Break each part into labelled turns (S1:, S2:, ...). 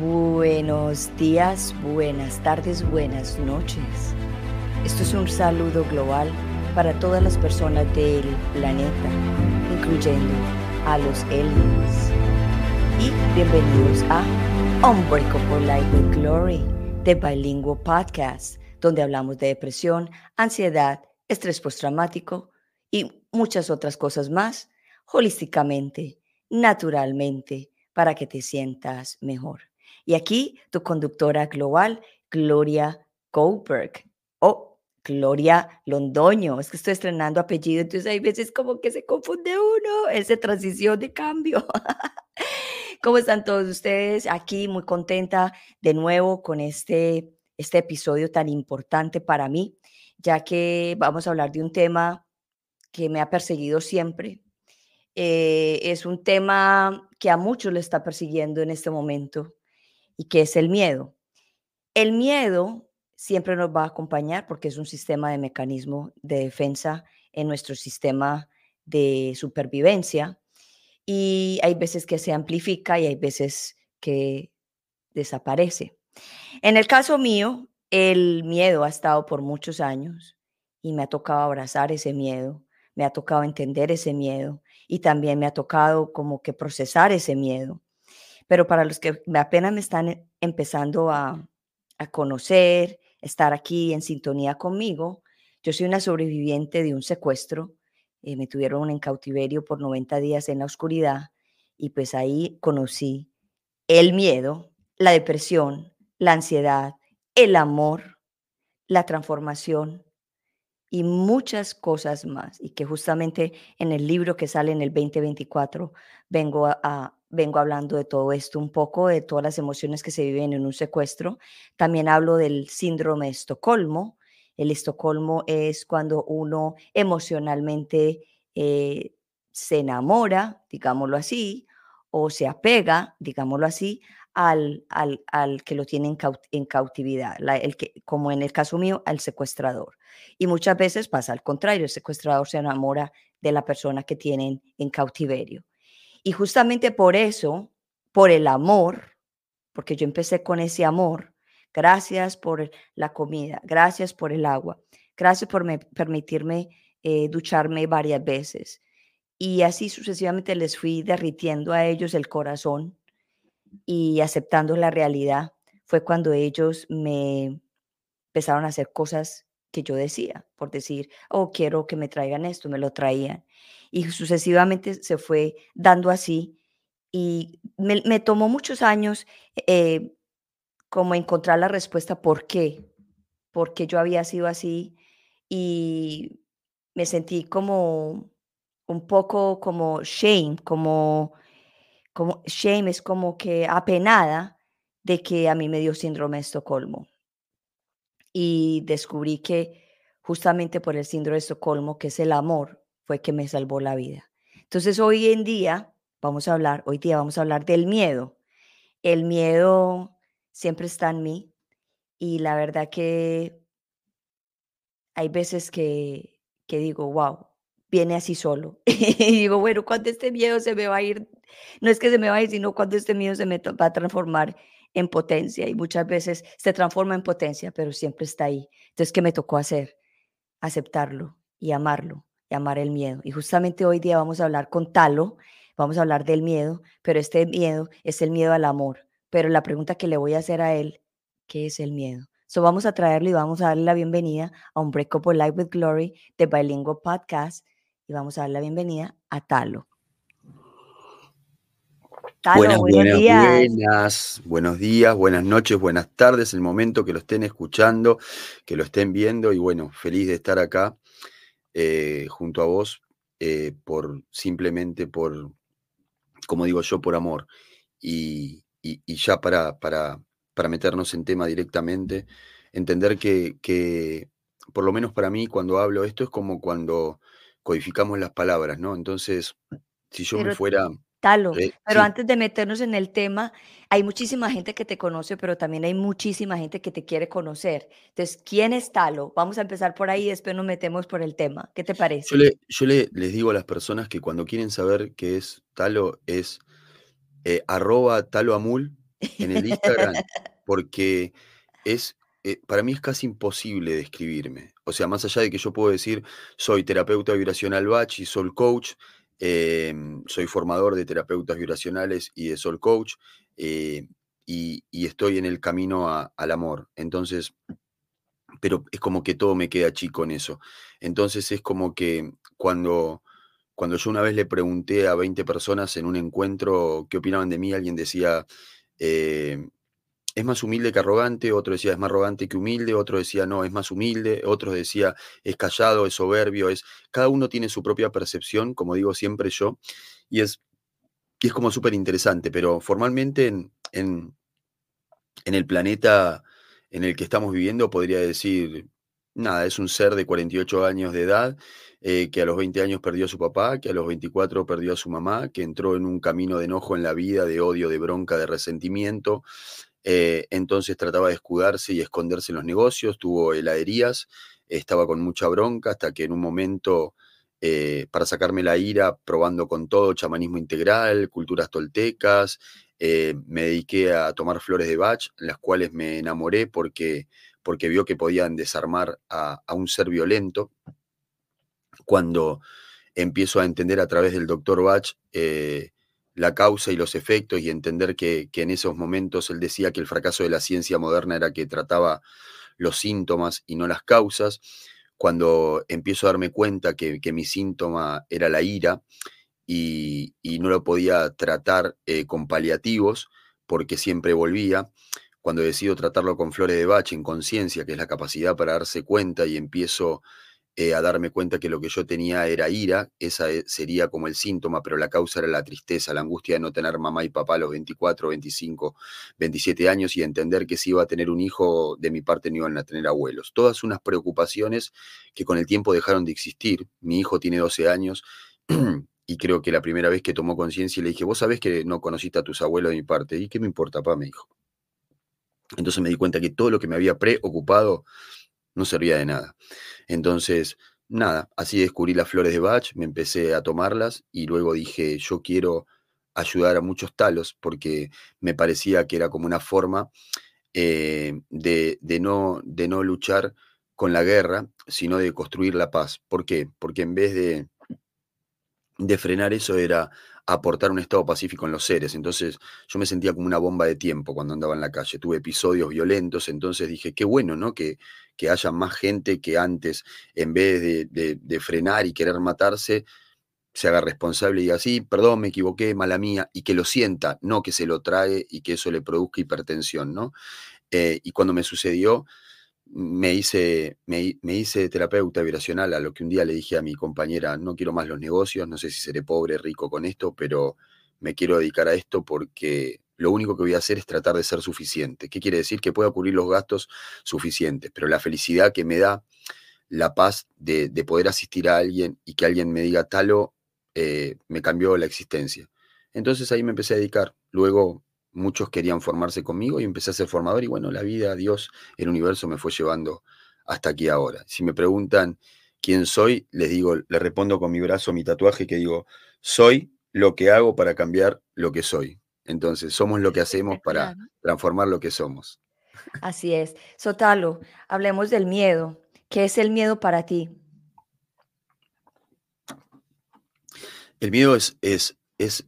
S1: Buenos días, buenas tardes, buenas noches. Esto es un saludo global para todas las personas del planeta, incluyendo a los aliens. Y bienvenidos a Unbreakable Life with Glory, de Bilingual Podcast, donde hablamos de depresión, ansiedad, estrés postraumático y muchas otras cosas más, holísticamente, naturalmente, para que te sientas mejor. Y aquí tu conductora global, Gloria Goldberg. O Gloria Londoño. Es que estoy estrenando apellido, entonces hay veces como que se confunde uno, esa transición de cambio. ¿Cómo están todos ustedes? Aquí muy contenta de nuevo con este, este episodio tan importante para mí, ya que vamos a hablar de un tema que me ha perseguido siempre. Eh, es un tema que a muchos le está persiguiendo en este momento y que es el miedo. El miedo siempre nos va a acompañar porque es un sistema de mecanismo de defensa en nuestro sistema de supervivencia y hay veces que se amplifica y hay veces que desaparece. En el caso mío, el miedo ha estado por muchos años y me ha tocado abrazar ese miedo, me ha tocado entender ese miedo y también me ha tocado como que procesar ese miedo. Pero para los que apenas me están e, empezando a, conocer, estar aquí en sintonía conmigo, yo soy una sobreviviente de un secuestro. Eh, me tuvieron en cautiverio por 90 días en la oscuridad y pues ahí conocí el miedo, la depresión, la ansiedad, el amor, la transformación y muchas cosas más. Y que justamente en el libro que sale en el 2024 vengo a, vengo hablando de todo esto un poco, de todas las emociones que se viven en un secuestro. También hablo del síndrome de Estocolmo. El Estocolmo es cuando uno emocionalmente eh, se enamora, digámoslo así, o se apega, digámoslo así, al, al, al que lo tiene en, cautividad, el que, como en el caso mío, al secuestrador. Y muchas veces pasa al contrario, el secuestrador se enamora de la persona que tienen en cautiverio. Y justamente por eso, por el amor, porque yo empecé con ese amor, gracias por la comida, gracias por el agua, gracias por permitirme eh, ducharme varias veces. Y así sucesivamente les fui derritiendo a ellos el corazón y aceptando la realidad. Fue cuando ellos me empezaron a hacer cosas que yo decía, por decir, oh, quiero que me traigan esto, me lo traían y sucesivamente se fue dando así. Y me, tomó muchos años eh, como encontrar la respuesta por qué, por qué yo había sido así y me sentí como un poco como shame, como, como shame es como que apenada de que a mí me dio síndrome de Estocolmo. Y descubrí que justamente por el síndrome de Estocolmo, que es el amor, fue que me salvó la vida. Entonces hoy en día vamos a hablar, hoy día vamos a hablar del miedo. El miedo siempre está en mí y la verdad que hay veces que, que digo, wow, viene así solo. y digo, bueno, cuando este miedo se me va a ir, no es que se me va a sino cuando este miedo se me va a transformar en potencia. Y muchas veces se transforma en potencia, pero siempre está ahí. Entonces, ¿qué me tocó hacer? Aceptarlo y amarlo llamar el miedo. Y justamente hoy día vamos a hablar con Talo, vamos a hablar del miedo, pero este miedo es el miedo al amor. Pero la pregunta que le voy a hacer a él, ¿qué es el miedo? So vamos a traerlo y vamos a darle la bienvenida a un Breakable Life with Glory de Bilingual Podcast y vamos a darle la bienvenida a Talo.
S2: Talo, buenas, buenos días. Buenas, buenos días, buenas noches, buenas tardes, el momento que lo estén escuchando, que lo estén viendo y bueno, feliz de estar acá eh, junto a vos eh, por simplemente por, como digo yo, por amor. Y, ya para, para, para, meternos en tema directamente, entender que, que, por lo menos para mí, cuando hablo esto es como cuando codificamos las palabras, ¿no? Entonces, si yo me fuera
S1: Talo. Pero antes de meternos en el tema, hay muchísima gente que te conoce, pero también hay muchísima gente que te quiere conocer. Entonces, ¿quién es Talo? Vamos a empezar por ahí y después nos metemos por el tema. ¿Qué te parece?
S2: Yo, le, yo le, les digo a las personas que cuando quieren saber qué es Talo, es eh, arroba Talo Amul en el Instagram, porque es, eh, para mí es casi imposible describirme. O sea, más allá de que yo puedo decir, soy terapeuta vibracional Bach y soy coach, em, soy formador de terapeutas vibracionales y de soul coach, eh, y, estoy en el camino al amor. Entonces, pero es como que todo me queda chico en eso. Entonces es como que cuando, cuando yo una vez le pregunté a 20 personas en un encuentro qué opinaban de mí, alguien decía, eh, es más humilde que arrogante, otro decía es más arrogante que humilde, otro decía no, es más humilde, otro decía es callado, es soberbio, es cada uno tiene su propia percepción, como digo siempre yo, y es, y es como súper interesante, pero formalmente en, en, en, el planeta en el que estamos viviendo podría decir, nada, es un ser de 48 años de edad, eh, que a los 20 años perdió a su papá, que a los 24 perdió a su mamá, que entró en un camino de enojo en la vida, de odio, de bronca, de resentimiento, eh, entonces trataba de escudarse y esconderse en los negocios, tuvo heladerías, estaba con mucha bronca hasta que en un momento, eh, para sacarme la ira, probando con todo, chamanismo integral, culturas toltecas, eh, me dediqué a tomar flores de Bach, las cuales me enamoré porque, porque vio que podían desarmar a, un ser violento. Cuando empiezo a entender a través del doctor Bach la causa y los efectos y entender que, en esos momentos él decía que el fracaso de la ciencia moderna era que trataba los síntomas y no las causas, cuando empiezo a darme cuenta que, mi síntoma era la ira y, no lo podía tratar eh, con paliativos porque siempre volvía, cuando decido tratarlo con flores de Bach en conciencia, que es la capacidad para darse cuenta y empiezo eh, a darme cuenta que lo que yo tenía era ira, esa eh, sería como el síntoma, pero la causa era la tristeza, la angustia de no tener mamá y papá a los 24, 25, 27 años y entender que si iba a tener un hijo, de mi parte no iban a tener abuelos. Todas unas preocupaciones que con el tiempo dejaron de existir. Mi hijo tiene 12 años. y creo que la primera vez que tomó conciencia le dije, vos sabés que no conociste a tus abuelos de mi parte. ¿Y qué me importa, papá? Me dijo. Entonces me di cuenta que todo lo que me había preocupado no servía de nada. Entonces, nada, así descubrí las flores de Bach, me empecé a tomarlas y luego dije, yo quiero ayudar a muchos talos porque me parecía que era como una forma eh, de, no, de no luchar con la guerra, sino de construir la paz. ¿Por qué? Porque en vez de, de frenar eso era aportar un estado pacífico en los seres. Entonces yo me sentía como una bomba de tiempo cuando andaba en la calle. Tuve episodios violentos, entonces dije, qué bueno, ¿no? Que, que haya más gente que antes, en vez de, frenar y querer matarse, se haga responsable y diga, sí, perdón, me equivoqué, mala mía, y que lo sienta, no que se lo trague y que eso le produzca hipertensión, ¿no? Eh, y cuando me sucedió, me hice, me, hice terapeuta vibracional, a lo que un día le dije a mi compañera, no quiero más los negocios, no sé si seré pobre, rico con esto, pero me quiero dedicar a esto porque lo único que voy a hacer es tratar de ser suficiente. ¿Qué quiere decir? Que pueda cubrir los gastos suficientes, pero la felicidad que me da la paz de, poder asistir a alguien y que alguien me diga, talo, eh, me cambió la existencia. Entonces ahí me empecé a dedicar. Luego muchos querían formarse conmigo y empecé a ser formador y bueno, la vida, Dios, el universo me fue llevando hasta aquí ahora. Si me preguntan quién soy, les digo, les respondo con mi brazo, mi tatuaje, que digo, soy lo que hago para cambiar lo que soy. Entonces, somos lo que hacemos para transformar lo que somos.
S1: Así es. Sotalo, hablemos del miedo. ¿Qué es el miedo para ti?
S2: El miedo es, es, es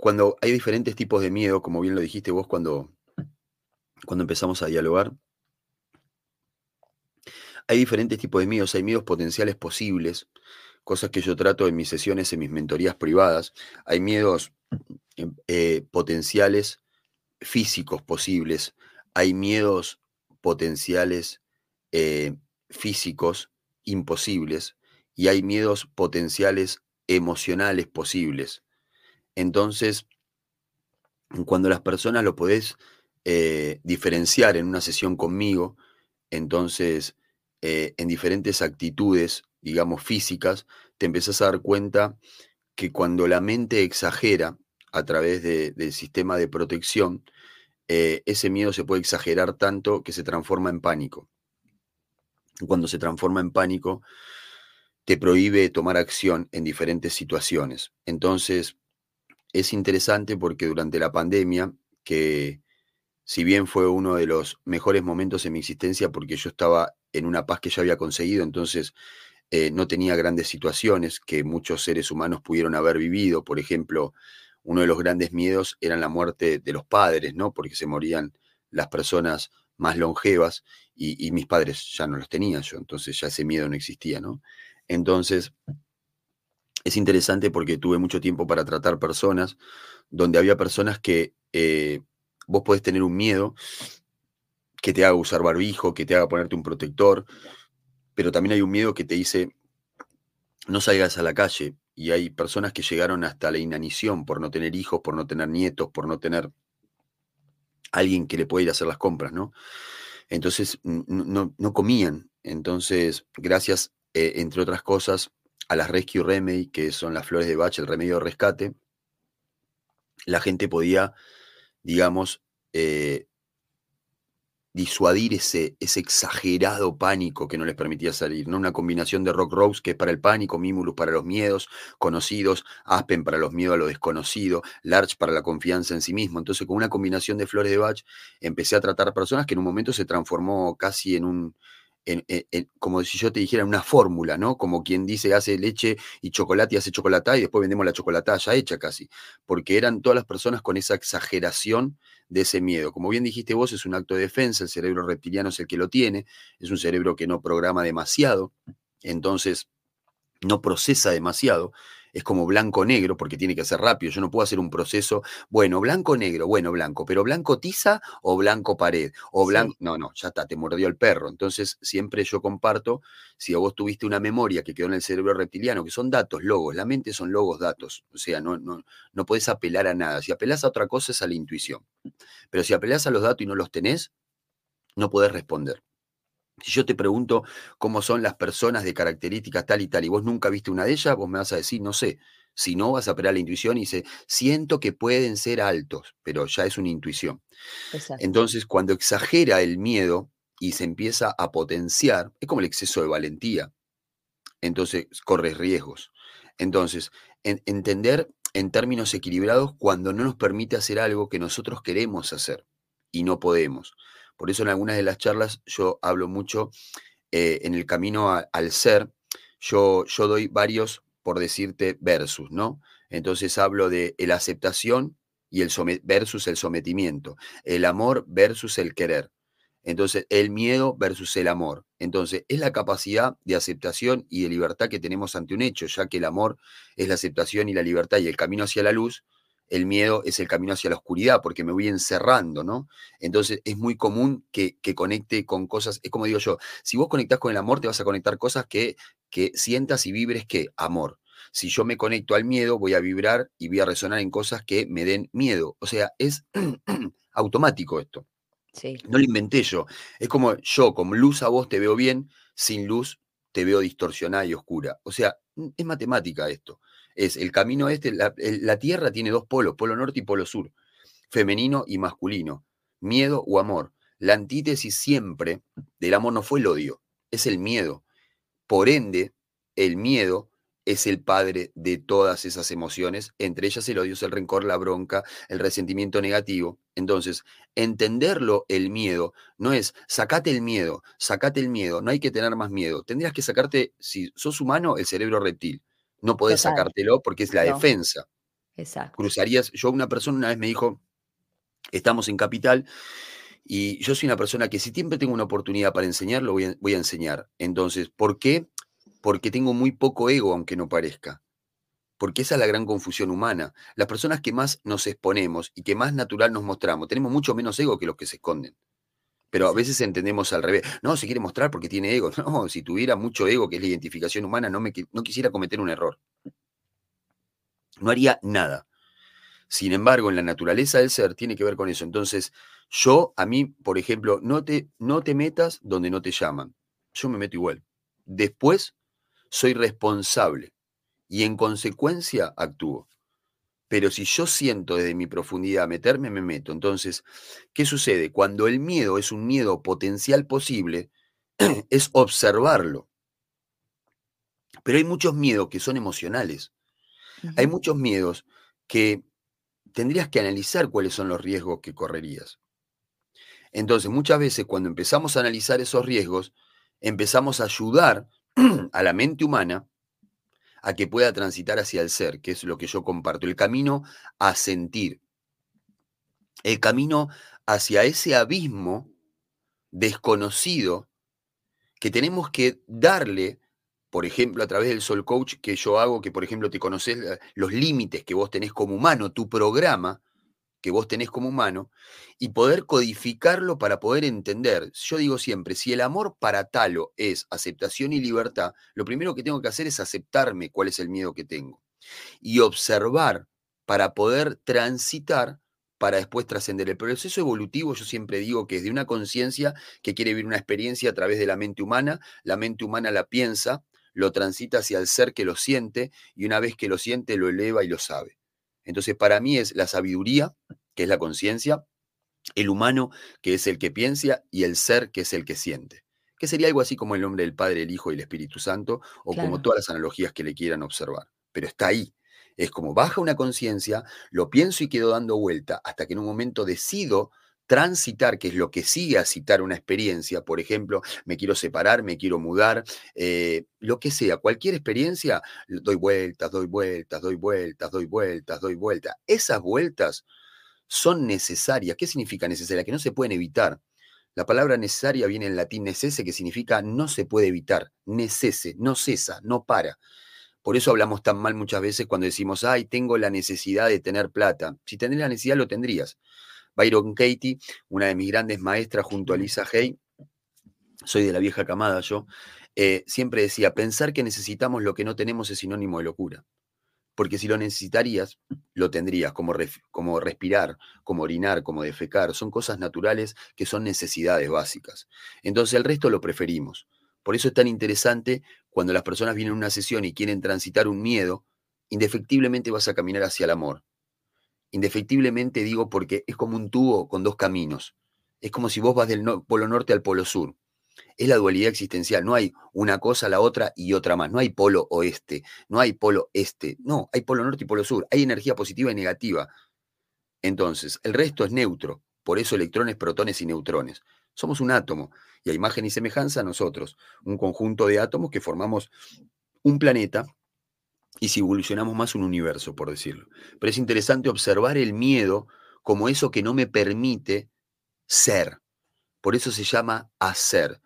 S2: cuando hay diferentes tipos de miedo, como bien lo dijiste vos cuando, cuando empezamos a dialogar, hay diferentes tipos de miedos, hay miedos potenciales posibles, cosas que yo trato en mis sesiones, en mis mentorías privadas, hay miedos em, eh, potenciales físicos posibles, hay miedos potenciales eh, físicos imposibles y hay miedos potenciales emocionales posibles. Entonces, cuando las personas lo podés eh, diferenciar en una sesión conmigo, entonces eh, en diferentes actitudes, digamos, físicas, te empezás a dar cuenta que cuando la mente exagera a través del sistema de protección, eh, ese miedo se puede exagerar tanto que se transforma en pánico. Cuando se transforma en pánico, te prohíbe tomar acción en diferentes situaciones. Entonces, es interesante porque durante la pandemia, que, si bien fue uno de los mejores momentos en mi existencia porque yo estaba en una paz que ya había conseguido, entonces eh, no tenía grandes situaciones que muchos seres humanos pudieron haber vivido. Por ejemplo, uno de los grandes miedos era la muerte de los padres, ¿no? Porque se morían las personas más longevas y, y mis padres ya no los tenían yo, entonces ya ese miedo no existía, ¿no? Entonces, es interesante porque tuve mucho tiempo para tratar personas donde había personas que eh, vos podés tener un miedo que te haga usar barbijo, que te haga ponerte un protector, pero también hay un miedo que te dice, no salgas a la calle. Y hay personas que llegaron hasta la inanición por no tener hijos, por no tener nietos, por no tener alguien que le pueda ir a hacer las compras, ¿no? Entonces no, no comían. Entonces, gracias, eh, entre otras cosas, a las Rescue Remedy, que son las flores de Bach, el remedio de rescate, la gente podía, digamos, eh, disuadir ese, ese, exagerado pánico que no les permitía salir, ¿no? Una combinación de Rock Rose, que es para el pánico, Mimulus para los miedos conocidos, Aspen para los miedos a lo desconocido, Larch para la confianza en sí mismo. Entonces, con una combinación de flores de Bach, empecé a tratar personas que en un momento se transformó casi en un, como si yo te dijera una fórmula, ¿no? Como quien dice hace leche y chocolate y hace chocolate y después vendemos la chocolate ya hecha casi, porque eran todas las personas con esa exageración de ese miedo. Como bien dijiste vos, es un acto de defensa, el cerebro reptiliano es el que lo tiene, es un cerebro que no programa demasiado, entonces no procesa demasiado, es como blanco-negro, porque tiene que ser rápido. Yo no puedo hacer un proceso, bueno, blanco-negro, bueno, blanco, pero blanco tiza o blanco pared, o blanco. No, no, ya está, te mordió el perro. Entonces, siempre yo comparto, si vos tuviste una memoria que quedó en el cerebro reptiliano, que son datos, logos, la mente son logos, datos. O sea, no, no, no podés apelar a nada. Si apelás a otra cosa es a la intuición. Pero si apelás a los datos y no los tenés, no podés responder. Si yo te pregunto cómo son las personas de características tal y tal, y vos nunca viste una de ellas, vos me vas a decir, no sé. Si no, vas a apelar la intuición y dice, siento que pueden ser altos, pero ya es una intuición. Entonces, cuando exagera el miedo y se empieza a potenciar, es como el exceso de valentía. Entonces, corres riesgos. Entonces, entender en términos equilibrados cuando no nos permite hacer algo que nosotros queremos hacer y no podemos. Por eso en algunas de las charlas yo hablo mucho eh, en el camino al ser, yo, yo doy varios, por decirte, versus, ¿no? Entonces hablo de la aceptación y el versus el sometimiento, el amor versus el querer. Entonces, el miedo versus el amor. Entonces, es la capacidad de aceptación y de libertad que tenemos ante un hecho, ya que el amor es la aceptación y la libertad y el camino hacia la luz, el miedo es el camino hacia la oscuridad, porque me voy encerrando, ¿no? Entonces es muy común que, conecte con cosas, es como digo yo, si vos conectás con el amor, te vas a conectar cosas que, que sientas y vibres que amor. Si yo me conecto al miedo, voy a vibrar y voy a resonar en cosas que me den miedo. O sea, es automático esto. Sí. No lo inventé yo. Es como yo, con luz a vos te veo bien, sin luz te veo distorsionada y oscura. O sea, es matemática esto es el camino este, la, Tierra tiene dos polos, polo norte y polo sur, femenino y masculino, miedo o amor. La antítesis siempre del amor no fue el odio, es el miedo. Por ende, el miedo es el padre de todas esas emociones, entre ellas el odio, el rencor, la bronca, el resentimiento negativo. Entonces, entenderlo, el miedo, no es sacate el miedo, sacate el miedo, no hay que tener más miedo. Tendrías que sacarte, si sos humano, el cerebro reptil. No podés sacártelo porque es la defensa. Exacto. Cruzarías, yo una persona una vez me dijo, estamos en Capital y yo soy una persona que si siempre tengo una oportunidad para enseñar, lo voy a, voy a enseñar. Entonces, ¿por qué? Porque tengo muy poco ego, aunque no parezca. Porque esa es la gran confusión humana. Las personas que más nos exponemos y que más natural nos mostramos, tenemos mucho menos ego que los que se esconden. Pero a veces entendemos al revés. No, se quiere mostrar porque tiene ego. No, si tuviera mucho ego, que es la identificación humana, no, me, no quisiera cometer un error. No haría nada. Sin embargo, en la naturaleza del ser tiene que ver con eso. Entonces, yo, a mí, por ejemplo, no te, no te metas donde no te llaman. Yo me meto igual. Después, soy responsable y en consecuencia actúo. Pero si yo siento desde mi profundidad meterme, me meto. Entonces, ¿qué sucede? Cuando el miedo es un miedo potencial posible, es observarlo. Pero hay muchos miedos que son emocionales. Hay muchos miedos que tendrías que analizar cuáles son los riesgos que correrías. Entonces, muchas veces cuando empezamos a analizar esos riesgos, empezamos a ayudar a la mente humana a que pueda transitar hacia el ser, que es lo que yo comparto, el camino a sentir, el camino hacia ese abismo desconocido que tenemos que darle, por ejemplo, a través del Soul Coach que yo hago, que por ejemplo te conoces eh, los límites que vos tenés como humano, tu programa, que vos tenés como humano y poder codificarlo para poder entender. Yo digo siempre, si el amor para Talo es aceptación y libertad, lo primero que tengo que hacer es aceptarme cuál es el miedo que tengo y observar para poder transitar para después trascender. El proceso evolutivo, yo siempre digo que es de una conciencia que quiere vivir una experiencia a través de la mente humana, la mente humana la piensa, lo transita hacia el ser que lo siente y una vez que lo siente lo eleva y lo sabe. Entonces, para mí es la sabiduría, que es la conciencia, el humano, que es el que piensa, y el ser, que es el que siente. Que sería algo así como el nombre del Padre, el Hijo y el Espíritu Santo, o como todas las analogías que le quieran observar. Pero está ahí. Es como baja una conciencia, lo pienso y quedo dando vuelta hasta que en un momento decido transitar, que es lo que sigue a citar una experiencia, por ejemplo, me quiero separar, me quiero mudar, eh, lo que sea, cualquier experiencia, doy vueltas, doy vueltas, doy vueltas, doy vueltas, doy vueltas. Esas vueltas son necesarias. ¿Qué significa necesaria? Que no se pueden evitar. La palabra necesaria viene en latín necese, que significa no se puede evitar, necese, no cesa, no para. Por eso hablamos tan mal muchas veces cuando decimos, ay, tengo la necesidad de tener plata. Si tenés la necesidad, lo tendrías. Byron Katie, una de mis grandes maestras junto a Lisa Hay, soy de la vieja camada yo, eh, siempre decía, pensar que necesitamos lo que no tenemos es sinónimo de locura. Porque si lo necesitarías, lo tendrías, como, como respirar, como orinar, como defecar. Son cosas naturales que son necesidades básicas. Entonces el resto lo preferimos. Por eso es tan interesante cuando las personas vienen a una sesión y quieren transitar un miedo, indefectiblemente vas a caminar hacia el amor. Indefectiblemente digo porque es como un tubo con dos caminos. Es como si vos vas del polo norte al polo sur. Es la dualidad existencial. No hay una cosa, la otra y otra más. No hay polo oeste, no hay polo este. No, hay polo norte y polo sur. Hay energía positiva y negativa. Entonces, el resto es neutro. Por eso electrones, protones y neutrones. Somos un átomo y a imagen y semejanza nosotros, un conjunto de átomos que formamos un planeta y si evolucionamos más un universo, por decirlo. Pero es interesante observar el miedo como eso que no me permite ser. Por eso se llama hacer.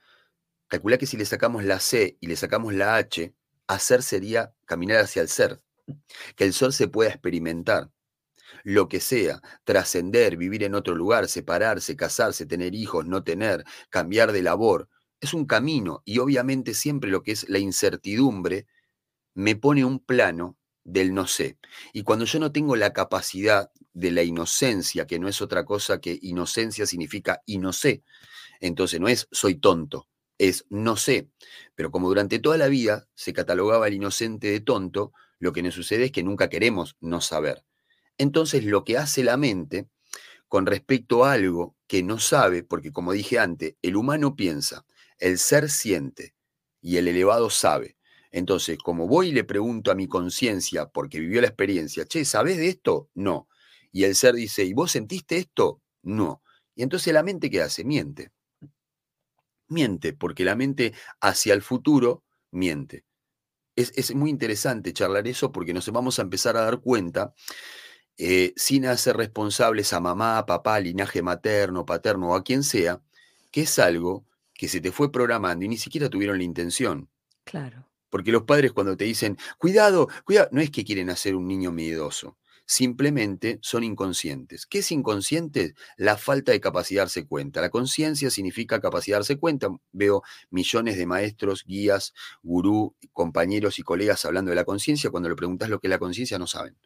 S2: Calcula que si le sacamos la C y le sacamos la H, hacer sería caminar hacia el ser. Que el sol se pueda experimentar. Lo que sea, trascender, vivir en otro lugar, separarse, casarse, tener hijos, no tener, cambiar de labor. Es un camino y obviamente siempre lo que es la incertidumbre me pone un plano del no sé. Y cuando yo no tengo la capacidad de la inocencia, que no es otra cosa que inocencia significa y no sé, entonces no es soy tonto, es no sé. Pero como durante toda la vida se catalogaba el inocente de tonto, lo que nos sucede es que nunca queremos no saber. Entonces lo que hace la mente con respecto a algo que no sabe, porque como dije antes, el humano piensa, el ser siente y el elevado sabe. Entonces, como voy y le pregunto a mi conciencia, porque vivió la experiencia, che, ¿sabes de esto? No. Y el ser dice, ¿y vos sentiste esto? No. Y entonces la mente, ¿qué hace? Miente. Miente, porque la mente hacia el futuro miente. Es, muy interesante charlar eso porque nos vamos a empezar a dar cuenta, eh, sin hacer responsables a mamá, papá, linaje materno, paterno o a quien sea, que es algo que se te fue programando y ni siquiera tuvieron la intención.
S1: Claro.
S2: Porque los padres cuando te dicen, cuidado, cuidado, no es que quieren hacer un niño miedoso, simplemente son inconscientes. ¿Qué es inconsciente? La falta de capacidad darse cuenta. La conciencia significa capacidad de darse cuenta. Veo millones de maestros, guías, gurú, compañeros y colegas hablando de la conciencia. Cuando le preguntas lo que es la conciencia, no saben.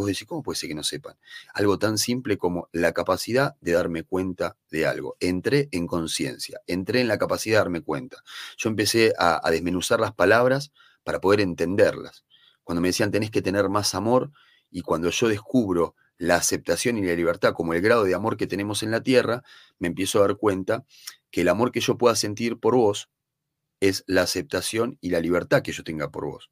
S2: Vos decís, ¿cómo puede ser que no sepan? Algo tan simple como la capacidad de darme cuenta de algo. Entré en conciencia, entré en la capacidad de darme cuenta. Yo empecé a, desmenuzar las palabras para poder entenderlas. Cuando me decían tenés que tener más amor y cuando yo descubro la aceptación y la libertad como el grado de amor que tenemos en la tierra, me empiezo a dar cuenta que el amor que yo pueda sentir por vos es la aceptación y la libertad que yo tenga por vos.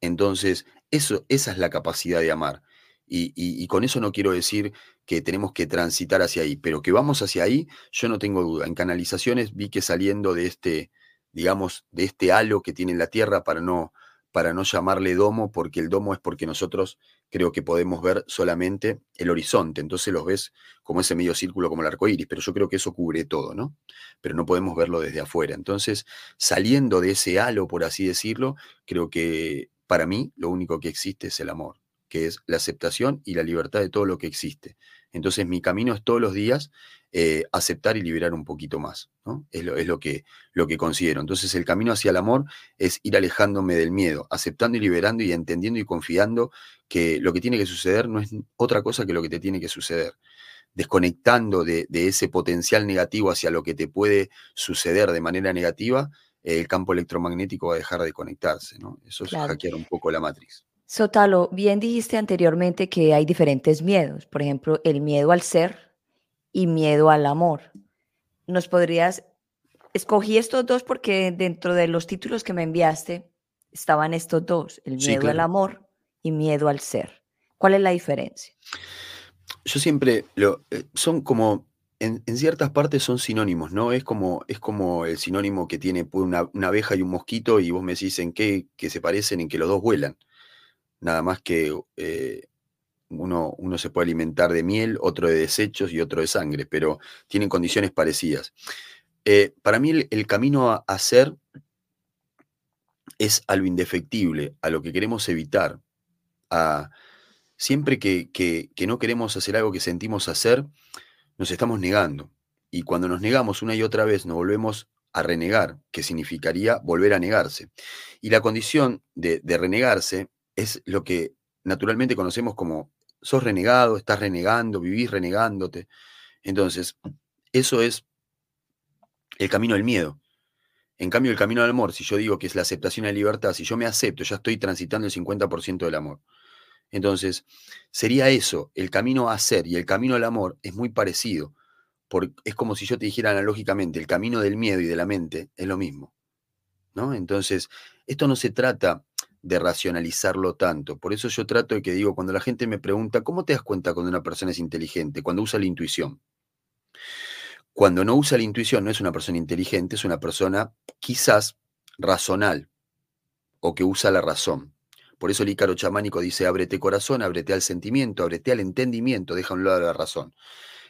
S2: Entonces, esa es la capacidad de amar. Y, con eso no quiero decir que tenemos que transitar hacia ahí, pero que vamos hacia ahí, yo no tengo duda. En canalizaciones vi que saliendo de este, digamos, de este halo que tiene la Tierra para no, para no llamarle domo, porque el domo es porque nosotros creo que podemos ver solamente el horizonte, entonces los ves como ese medio círculo, como el arco iris, pero yo creo que eso cubre todo, ¿no? Pero no podemos verlo desde afuera. Entonces, saliendo de ese halo, por así decirlo, creo que para mí lo único que existe es el amor que es la aceptación y la libertad de todo lo que existe. Entonces mi camino es todos los días eh, aceptar y liberar un poquito más, ¿no? Es, lo, lo que considero. Entonces el camino hacia el amor es ir alejándome del miedo, aceptando y liberando y entendiendo y confiando que lo que tiene que suceder no es otra cosa que lo que te tiene que suceder. Desconectando de, ese potencial negativo hacia lo que te puede suceder de manera negativa, el campo electromagnético va a dejar de conectarse, ¿no? Eso es hackear un poco la matriz.
S1: Sotalo, bien dijiste anteriormente que hay diferentes miedos, por ejemplo, el miedo al ser y miedo al amor. ¿Nos podrías, escogí estos dos porque dentro de los títulos que me enviaste estaban estos dos, el miedo al amor y miedo al ser. ¿Cuál es la diferencia?
S2: Yo siempre, lo, eh, son como, en, ciertas partes son sinónimos, ¿no? Es como, es como el sinónimo que tiene una, una, abeja y un mosquito y vos me decís en qué que se parecen, en que los dos vuelan nada más que eh, uno, uno, se puede alimentar de miel, otro de desechos y otro de sangre, pero tienen condiciones parecidas. Eh, para mí el, camino a hacer es a lo indefectible, a lo que queremos evitar. A, siempre que, que, que no queremos hacer algo que sentimos hacer, nos estamos negando. Y cuando nos negamos una y otra vez, nos volvemos a renegar, que significaría volver a negarse. Y la condición de, de renegarse es lo que naturalmente conocemos como sos renegado, estás renegando, vivís renegándote. Entonces, eso es el camino del miedo. En cambio, el camino del amor, si yo digo que es la aceptación y la libertad, si yo me acepto, ya estoy transitando el 50% del amor. Entonces, sería eso, el camino a ser y el camino al amor es muy parecido. Porque es como si yo te dijera analógicamente, el camino del miedo y de la mente es lo mismo. ¿no? Entonces, esto no se trata de racionalizarlo tanto. Por eso yo trato de que digo, cuando la gente me pregunta, ¿cómo te das cuenta cuando una persona es inteligente? Cuando usa la intuición. Cuando no usa la intuición no es una persona inteligente, es una persona quizás razonal o que usa la razón. Por eso el ícaro chamánico dice, ábrete corazón, ábrete al sentimiento, ábrete al entendimiento, deja a un lado la razón.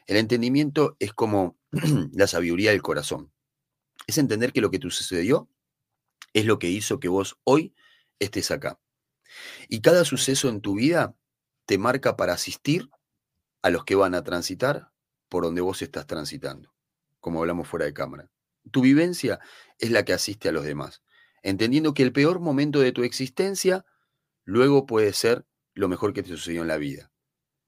S2: El entendimiento es como la sabiduría del corazón. Es entender que lo que te sucedió es lo que hizo que vos hoy estés acá. Y cada suceso en tu vida te marca para asistir a los que van a transitar por donde vos estás transitando, como hablamos fuera de cámara. Tu vivencia es la que asiste a los demás, entendiendo que el peor momento de tu existencia luego puede ser lo mejor que te sucedió en la vida.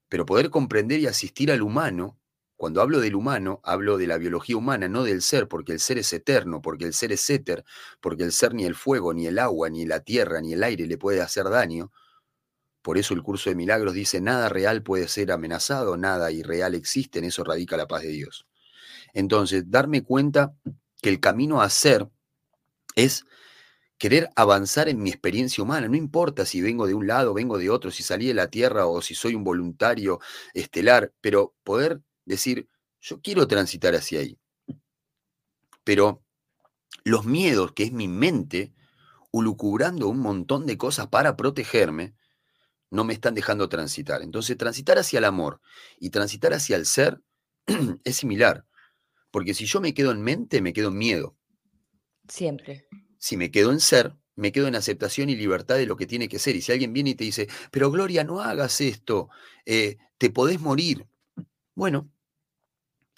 S2: Pero poder comprender y asistir al humano cuando hablo del humano, hablo de la biología humana, no del ser, porque el ser es eterno, porque el ser es éter, porque el ser ni el fuego, ni el agua, ni la tierra, ni el aire le puede hacer daño. Por eso el curso de milagros dice, nada real puede ser amenazado, nada irreal existe, en eso radica la paz de Dios. Entonces, darme cuenta que el camino a ser es querer avanzar en mi experiencia humana, no importa si vengo de un lado, vengo de otro, si salí de la Tierra o si soy un voluntario estelar, pero poder decir, yo quiero transitar hacia ahí. Pero los miedos, que es mi mente, ulucubrando un montón de cosas para protegerme, no me están dejando transitar. Entonces, transitar hacia el amor y transitar hacia el ser es similar. Porque si yo me quedo en mente, me quedo en miedo.
S1: Siempre.
S2: Si me quedo en ser, me quedo en aceptación y libertad de lo que tiene que ser. Y si alguien viene y te dice, pero Gloria, no hagas esto, eh, te podés morir. Bueno,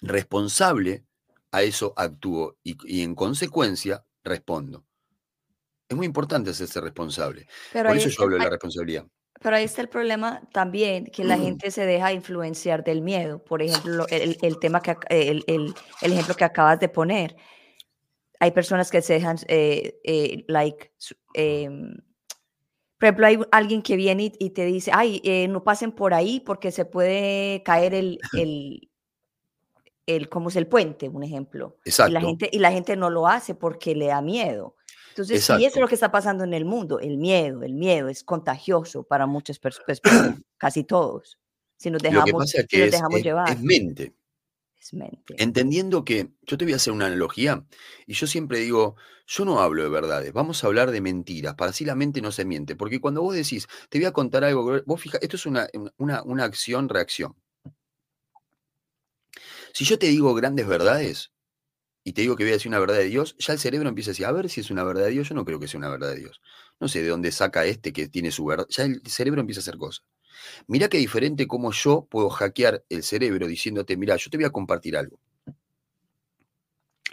S2: responsable a eso actúo y, en consecuencia respondo. Es muy importante hacerse responsable. Por eso yo hablo de la responsabilidad.
S1: Pero ahí está el problema también, que la gente se deja influenciar del miedo. Por ejemplo, el, tema que, el, el, ejemplo que acabas de poner. Hay personas que se dejan, eh, eh, like, em, por ejemplo, hay alguien que viene y, te dice, ay, eh, no pasen por ahí porque se puede caer el, el cómo es el puente, un ejemplo.
S2: Exacto.
S1: Y la, gente, y la gente no lo hace porque le da miedo. Entonces, y eso es lo que está pasando en el mundo, el miedo, el miedo es contagioso para muchas personas, pues, casi todos. Si nos dejamos,
S2: si nos dejamos llevar. Es mente. Entendiendo que, yo te voy a hacer una analogía, y yo siempre digo, yo no hablo de verdades, vamos a hablar de mentiras, para así la mente no se miente, porque cuando vos decís, te voy a contar algo, vos fija, esto es una, una, una acción-reacción. Si yo te digo grandes verdades, y te digo que voy a decir una verdad de Dios, ya el cerebro empieza a decir, a ver si es una verdad de Dios, yo no creo que sea una verdad de Dios. No sé de dónde saca este que tiene su verdad. Ya el cerebro empieza a hacer cosas. Mira qué diferente cómo yo puedo hackear el cerebro diciéndote, mira, yo te voy a compartir algo.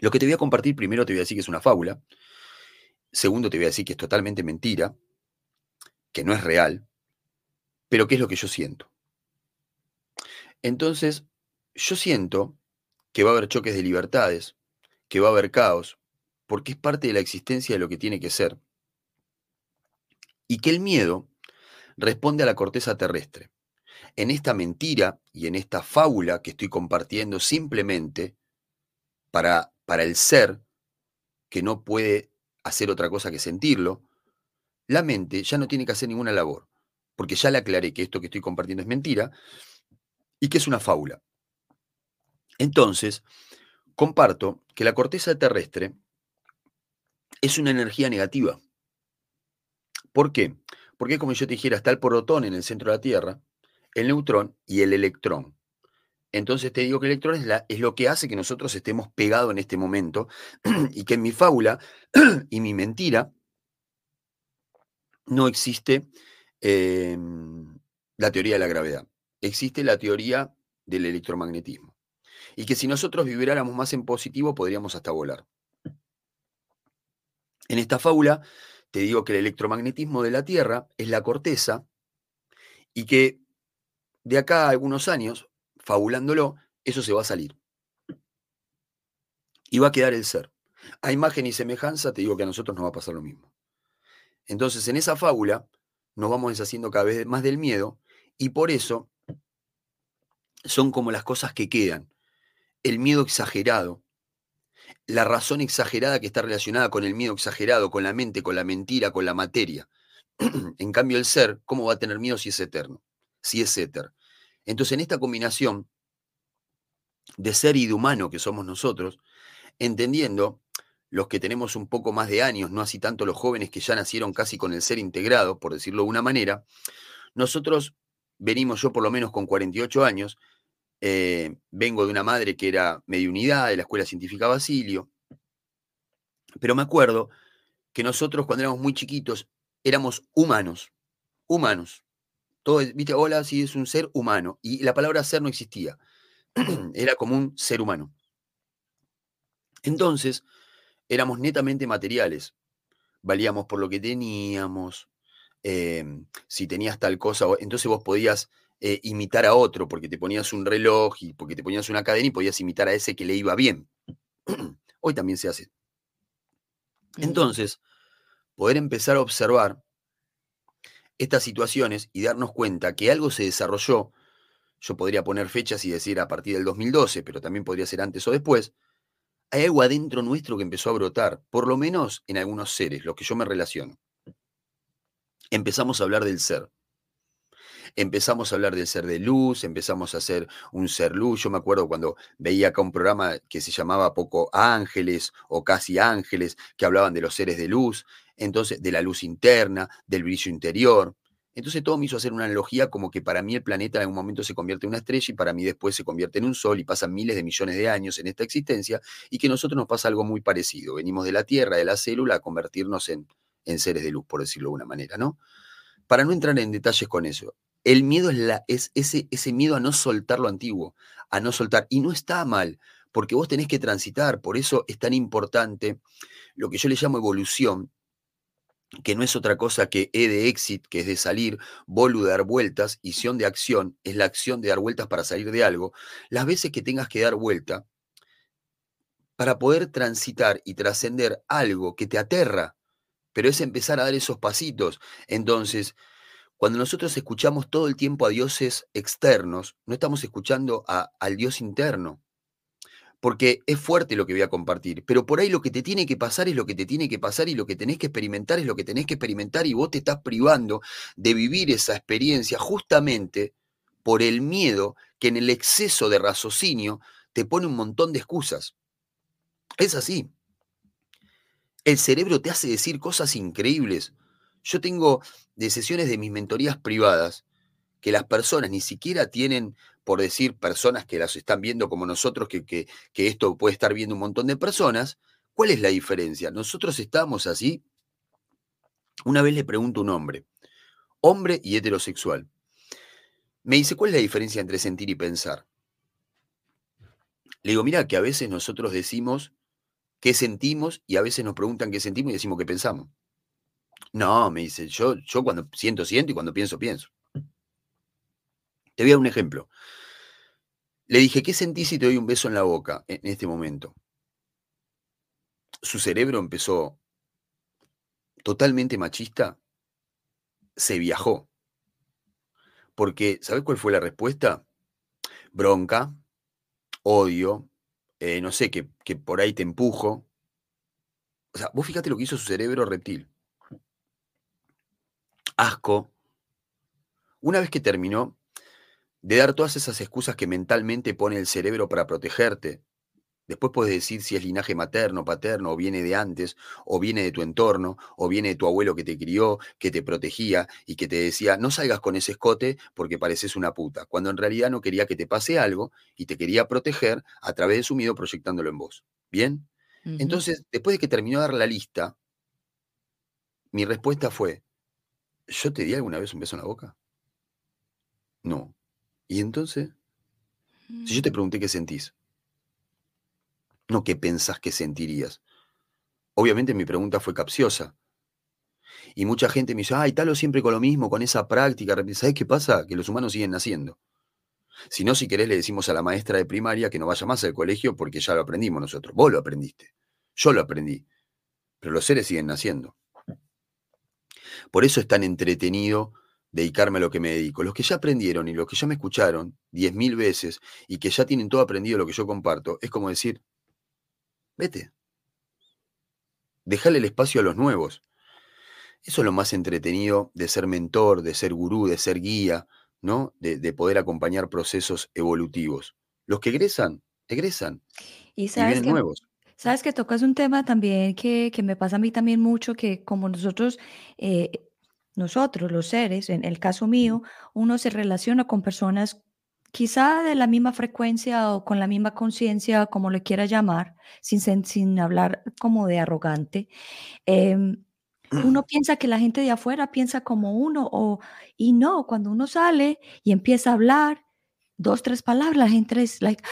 S2: Lo que te voy a compartir, primero te voy a decir que es una fábula. Segundo, te voy a decir que es totalmente mentira, que no es real, pero qué es lo que yo siento. Entonces, yo siento que va a haber choques de libertades, que va a haber caos, porque es parte de la existencia de lo que tiene que ser. Y que el miedo responde a la corteza terrestre. En esta mentira y en esta fábula que estoy compartiendo simplemente para, para el ser que no puede hacer otra cosa que sentirlo, la mente ya no tiene que hacer ninguna labor, porque ya le aclaré que esto que estoy compartiendo es mentira y que es una fábula. Entonces, comparto que la corteza terrestre es una energía negativa. ¿Por qué? Porque como yo te dijera, está el protón en el centro de la Tierra, el neutrón y el electrón. Entonces te digo que el electrón es, lo que hace que nosotros estemos pegados en este momento y que en mi fábula y mi mentira no existe em, la teoría de la gravedad, existe la teoría del electromagnetismo y que si nosotros vibráramos más en positivo podríamos hasta volar. En esta fábula te digo que el electromagnetismo de la Tierra es la corteza y que de acá a algunos años, fabulándolo, eso se va a salir. Y va a quedar el ser. A imagen y semejanza te digo que a nosotros nos va a pasar lo mismo. Entonces, en esa fábula nos vamos deshaciendo cada vez más del miedo y por eso son como las cosas que quedan el miedo exagerado, la razón exagerada que está relacionada con el miedo exagerado, con la mente, con la mentira, con la materia. en cambio, el ser, ¿cómo va a tener miedo si es eterno? Si es éter. Entonces, en esta combinación de ser y de humano que somos nosotros, entendiendo los que tenemos un poco más de años, no así tanto los jóvenes que ya nacieron casi con el ser integrado, por decirlo de una manera, nosotros venimos, yo por lo menos con 48 años, eh, vengo de una madre que era unidad de la Escuela Científica Basilio, pero me acuerdo que nosotros cuando éramos muy chiquitos éramos humanos, humanos. Todo, viste, hola, sí es un ser humano. Y la palabra ser no existía. Era como un ser humano. Entonces, éramos netamente materiales. Valíamos por lo que teníamos. Em, si tenías tal cosa, entonces vos podías eh, imitar a otro, porque te ponías un reloj y porque te ponías una cadena y podías imitar a ese que le iba bien. Hoy también se hace. Entonces, poder empezar a observar estas situaciones y darnos cuenta que algo se desarrolló, yo podría poner fechas y decir a partir del 2012, pero también podría ser antes o después, hay algo adentro nuestro que empezó a brotar, por lo menos en algunos seres, los que yo me relaciono. Empezamos a hablar del ser empezamos a hablar del ser de luz, empezamos a hacer un ser luz. Yo me acuerdo cuando veía acá un programa que se llamaba Poco Ángeles o Casi Ángeles, que hablaban de los seres de luz, entonces de la luz interna, del brillo interior. Entonces todo me hizo hacer una analogía como que para mí el planeta en algún momento se convierte en una estrella y para mí después se convierte en un sol y pasan miles de millones de años en esta existencia y que a nosotros nos pasa algo muy parecido. Venimos de la Tierra, de la célula, a convertirnos en, en seres de luz, por decirlo de una manera, ¿no? Para no entrar en detalles con eso, el miedo es, ese miedo a no soltar lo antiguo, a no soltar. Y no está mal, porque vos tenés que transitar. Por eso es tan importante lo que yo le llamo evolución, que no es otra cosa que E de exit, que es de salir, volu de dar vueltas, y sion de acción, es la acción de dar vueltas para salir de algo. Las veces que tengas que dar vuelta, para poder transitar y trascender algo que te aterra, pero es empezar a dar esos pasitos. Entonces, cuando nosotros escuchamos todo el tiempo a dioses externos, no estamos escuchando al Dios interno. porque es fuerte lo que voy a compartir, pero por ahí lo que te tiene que pasar es lo que te tiene que pasar y lo que tenés que experimentar es lo que tenés que experimentar y vos te estás privando de vivir esa experiencia justamente por el miedo que en el exceso de raciocinio te pone un montón de excusas. Es así. El cerebro te hace decir cosas increíbles. Yo tengo de sesiones de mis mentorías privadas que las personas ni siquiera tienen por decir personas que las están viendo como nosotros, que, que, esto puede estar viendo un montón de personas, ¿cuál es la diferencia? Nosotros estamos así. Una vez le pregunto a un hombre, hombre y heterosexual. Me dice, ¿cuál es la diferencia entre sentir y pensar? Le digo, mira que a veces nosotros decimos qué sentimos y a veces nos preguntan qué sentimos y decimos qué pensamos. No, me dice, yo, yo cuando siento, siento y cuando pienso, pienso. Te voy a dar un ejemplo. Le dije, ¿qué sentís si te doy un beso en la boca en este momento? Su cerebro empezó totalmente machista, se viajó. Porque, ¿sabes cuál fue la respuesta? Bronca, odio, eh, no sé, que, que por ahí te empujo. O sea, vos fíjate lo que hizo su cerebro reptil. Asco. Una vez que terminó, de dar todas esas excusas que mentalmente pone el cerebro para protegerte. Después puedes decir si es linaje materno, paterno, o viene de antes, o viene de tu entorno, o viene de tu abuelo que te crió, que te protegía y que te decía, no salgas con ese escote porque pareces una puta, cuando en realidad no quería que te pase algo y te quería proteger a través de su miedo proyectándolo en vos. ¿Bien? Entonces, después de que terminó de dar la lista, mi respuesta fue, ¿yo te di alguna vez un beso en la boca? No. Y entonces, si yo te mm. pregunté qué sentís, no qué pensás que sentirías. Obviamente mi pregunta fue capciosa. Y mucha gente me dice, ay, talo siempre con lo mismo, con esa práctica. ¿Sabes qué pasa? Que los humanos siguen naciendo. Si no, si querés, le decimos a la maestra de primaria que no vaya más al colegio porque ya lo aprendimos nosotros. Vos lo aprendiste. Yo lo aprendí. Pero los seres siguen naciendo. Por eso es tan entretenido dedicarme a lo que me dedico. Los que ya aprendieron y los que ya me escucharon diez mil veces y que ya tienen todo aprendido lo que yo comparto, es como decir, vete. Dejale el espacio a los nuevos. Eso es lo más entretenido de ser mentor, de ser gurú, de ser guía, ¿no? De, poder acompañar procesos evolutivos. Los que egresan, egresan.
S1: Y, sabes que, nuevos. Sabes que tocas un tema también que, me pasa a mí también mucho, que como nosotros eh, nosotros, los seres, en el caso mío, uno se relaciona con personas quizá de la misma frecuencia o con la misma conciencia, como le quiera llamar, sin, sin hablar como de arrogante. Em, uno piensa que la gente de afuera piensa como uno, o, y no, cuando uno sale y empieza a hablar dos, tres palabras, la gente es like,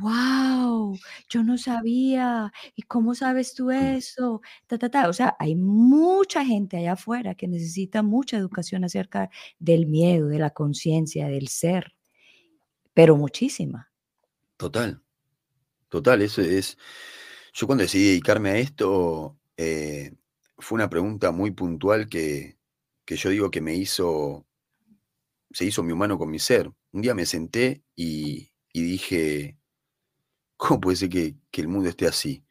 S1: wow, yo no sabía, ¿y cómo sabes tú eso? Ta, O sea, hay mucha gente allá afuera que necesita mucha educación acerca del miedo, de la conciencia, del ser, pero muchísima.
S2: Total, total, eso es. Yo cuando decidí dedicarme a esto, eh, fue una pregunta muy puntual que, que yo digo que me hizo, se hizo mi humano con mi ser. Un día me senté y, y dije, ¿Cómo puede ser que, el mundo esté así?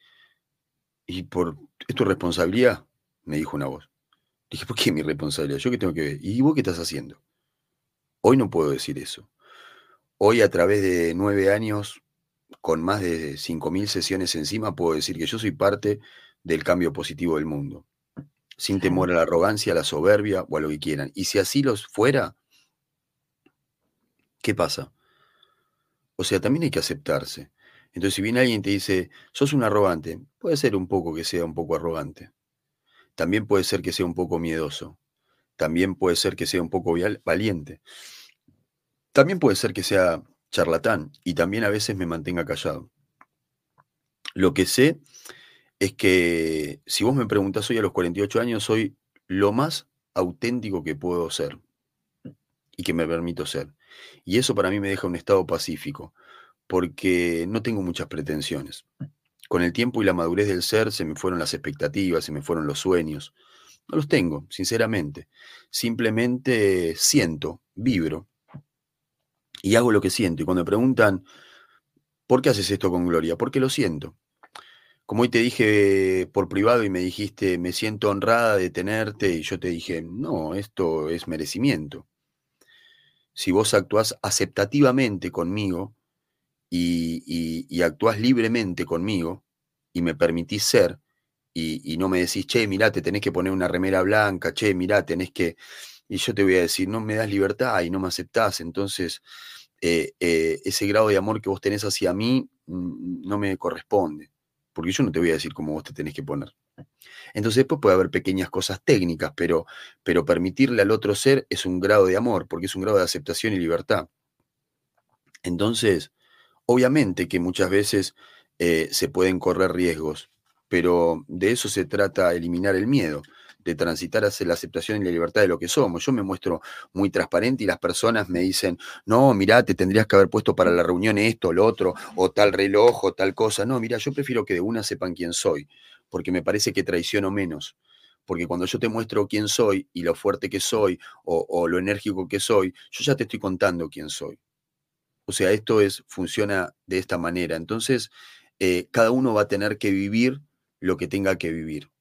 S2: Y por, ¿es tu responsabilidad? Me dijo una voz. Dije, ¿por qué mi responsabilidad? ¿Yo qué tengo que ver? ¿Y vos qué estás haciendo? Hoy no puedo decir eso. Hoy a través de nueve años, con más de cinco mil sesiones encima, puedo decir que yo soy parte del cambio positivo del mundo. Sin temor a la arrogancia, a la soberbia o a lo que quieran. Y si así los fuera, ¿qué pasa? O sea, también hay que aceptarse. Entonces, si viene alguien y te dice, sos un arrogante, puede ser un poco que sea un poco arrogante. También puede ser que sea un poco miedoso. También puede ser que sea un poco valiente. También puede ser que sea charlatán y también a veces me mantenga callado. Lo que sé es que si vos me preguntás hoy a los 48 años, soy lo más auténtico que puedo ser y que me permito ser. Y eso para mí me deja un estado pacífico porque no tengo muchas pretensiones. Con el tiempo y la madurez del ser se me fueron las expectativas, se me fueron los sueños. No los tengo, sinceramente. Simplemente siento, vibro y hago lo que siento. Y cuando me preguntan, ¿Por qué haces esto con Gloria? Porque lo siento. Como hoy te dije por privado y me dijiste, me siento honrada de tenerte, y yo te dije, no, esto es merecimiento. Si vos actuás aceptativamente conmigo y, actuás libremente conmigo y me permitís ser, y, y, no me decís, che, mirá, te tenés que poner una remera blanca, che, mirá, tenés que... Y yo te voy a decir, no me das libertad y no me aceptás, entonces eh, eh, ese grado de amor que vos tenés hacia mí mm, no me corresponde, porque yo no te voy a decir cómo vos te tenés que poner. Entonces después puede haber pequeñas cosas técnicas, pero, pero permitirle al otro ser es un grado de amor, porque es un grado de aceptación y libertad. Entonces, obviamente que muchas veces eh, se pueden correr riesgos, pero de eso se trata eliminar el miedo de transitar hacia la aceptación y la libertad de lo que somos. Yo me muestro muy transparente y las personas me dicen, no, mira, te tendrías que haber puesto para la reunión esto, lo otro, o tal reloj, o tal cosa. No, mira, yo prefiero que de una sepan quién soy, porque me parece que traiciono menos. Porque cuando yo te muestro quién soy y lo fuerte que soy o, lo enérgico que soy, yo ya te estoy contando quién soy. O sea, esto es, funciona de esta manera. Entonces, eh, cada uno va a tener que vivir lo que tenga que vivir.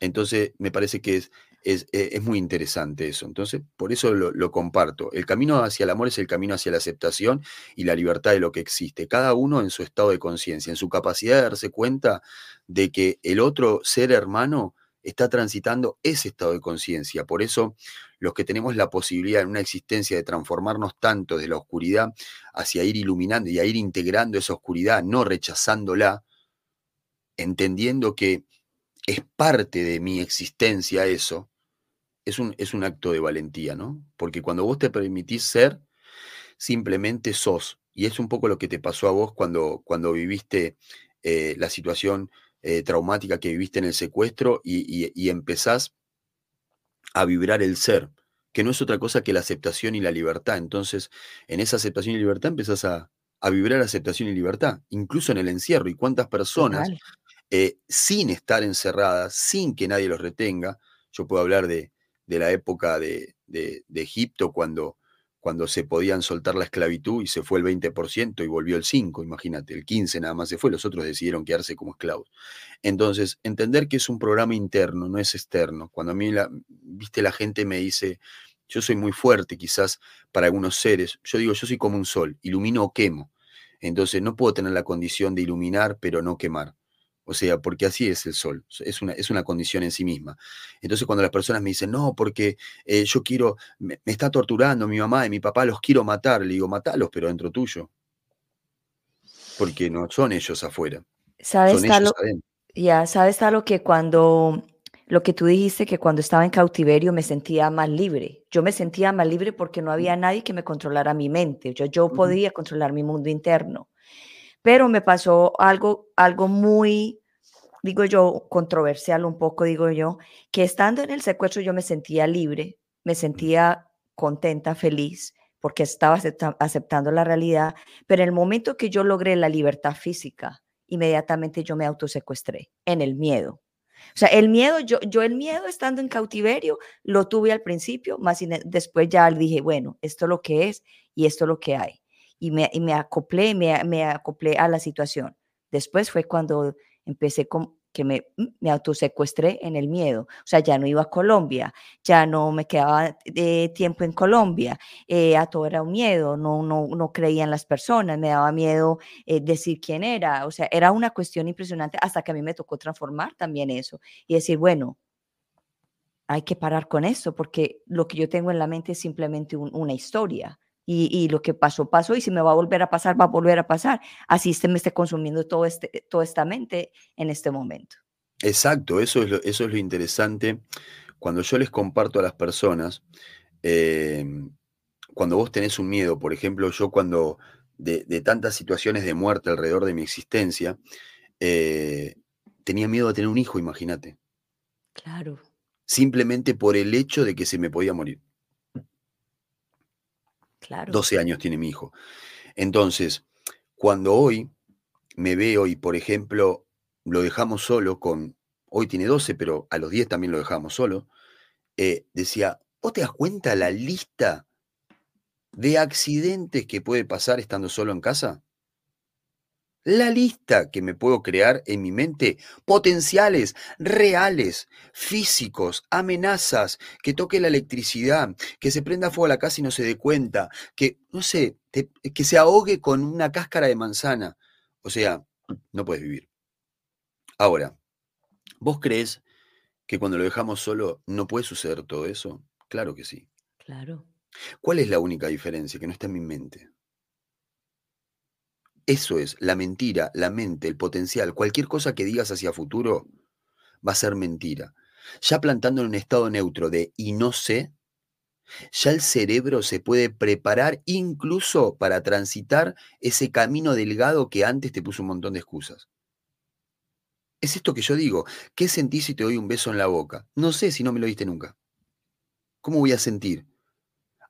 S2: Entonces, me parece que es, es, e, muy interesante eso. Entonces, por eso lo, comparto. El camino hacia el amor es el camino hacia la aceptación y la libertad de lo que existe. Cada uno en su estado de conciencia, en su capacidad de darse cuenta de que el otro ser hermano está transitando ese estado de conciencia. Por eso, los que tenemos la posibilidad en una existencia de transformarnos tanto de la oscuridad hacia ir iluminando y a ir integrando esa oscuridad, no rechazándola, entendiendo que es parte de mi existencia eso, es un, es un acto de valentía, ¿no? Porque cuando vos te permitís ser, simplemente sos. Y es un poco lo que te pasó a vos cuando, cuando viviste eh, la situación eh, traumática que viviste en el secuestro y, empezás a vibrar el ser, que no es otra cosa que la aceptación y la libertad. Entonces, en esa aceptación y libertad empezás a, a vibrar aceptación y libertad, incluso en el encierro. ¿Y cuántas personas eh, sin estar encerradas, sin que nadie los retenga. Yo puedo hablar de, la época de, Egipto cuando, cuando se podían soltar la esclavitud y se fue el 20% y volvió el 5%, imagínate, el 15% nada más se fue, los otros decidieron quedarse como esclavos. Entonces, entender que es un programa interno, no es externo. Cuando a mí, la, viste, la gente me dice, yo soy muy fuerte quizás para algunos seres, yo digo, yo soy como un sol, ilumino o quemo. Entonces, no puedo tener la condición de iluminar, pero no quemar. O sea, porque así es el sol, es una, es una condición en sí misma. Entonces cuando las personas me dicen, no, porque eh, yo quiero, me, está torturando mi mamá y mi papá, los quiero matar, le digo, matalos, pero dentro tuyo. Porque no son ellos afuera.
S1: ¿Sabes, son Ya, sabes, lo que cuando, lo que tú dijiste, que cuando estaba en cautiverio me sentía más libre. Yo me sentía más libre porque no había nadie que me controlara mi mente. Yo, yo podía controlar mi mundo interno. Pero me pasó algo, algo muy, digo yo, controversial un poco, digo yo, que estando en el secuestro yo me sentía libre, me sentía contenta, feliz, porque estaba aceptando la realidad, pero en el momento que yo logré la libertad física, inmediatamente yo me autosecuestré en el miedo. O sea, el miedo, yo, yo el miedo estando en cautiverio lo tuve al principio, más después ya dije, bueno, esto es lo que es y esto es lo que hay y me, acoplé, me, acoplé a la situación. Después fue cuando empecé con que me, mm, me autosecuestré en el miedo. O sea, ya no iba a Colombia, ya no me quedaba tiempo en Colombia, eh, a todo era un miedo, no, no, no creía en las personas, me daba miedo eh, decir quién era. O sea, era una cuestión impresionante hasta que a mí me tocó transformar también eso y decir, bueno, hay que parar con eso porque lo que yo tengo en la mente es simplemente una historia y, lo que pasó, pasó, y si me va a volver a pasar, va a volver a pasar. Así se me esté consumiendo todo este, toda esta mente en este momento.
S2: Exacto, eso es lo, eso es lo interesante. Cuando yo les comparto a las personas, em, cuando vos tenés un miedo, por ejemplo, yo cuando de, tantas situaciones de muerte alrededor de mi existencia, eh, tenía miedo de tener un hijo, imagínate.
S1: Claro.
S2: Simplemente por el hecho de que se me podía morir. 12 años tiene mi hijo. Entonces, cuando hoy me veo y, por ejemplo, lo dejamos solo con, hoy tiene 12, pero a los 10 también lo dejamos solo, eh, decía, ¿vos te das cuenta la lista de accidentes que puede pasar estando solo en casa? La lista que me puedo crear en mi mente, potenciales, reales, físicos, amenazas, que toque la electricidad, que se prenda fuego a la casa y no se dé cuenta, que, no sé, que se ahogue con una cáscara de manzana. O sea, no puedes vivir. Ahora, ¿vos crees que cuando lo dejamos solo no puede suceder todo eso? Claro que sí.
S1: Claro.
S2: ¿Cuál es la única diferencia? Que no está en mi mente. Eso es, la mentira, la mente, el potencial, cualquier cosa que digas hacia futuro va a ser mentira. Ya plantando en un estado neutro de y no sé, ya el cerebro se puede preparar incluso para transitar ese camino delgado que antes te puso un montón de excusas. Es esto que yo digo, ¿qué sentís si te doy un beso en la boca? No sé si no me lo diste nunca. ¿Cómo voy a sentir?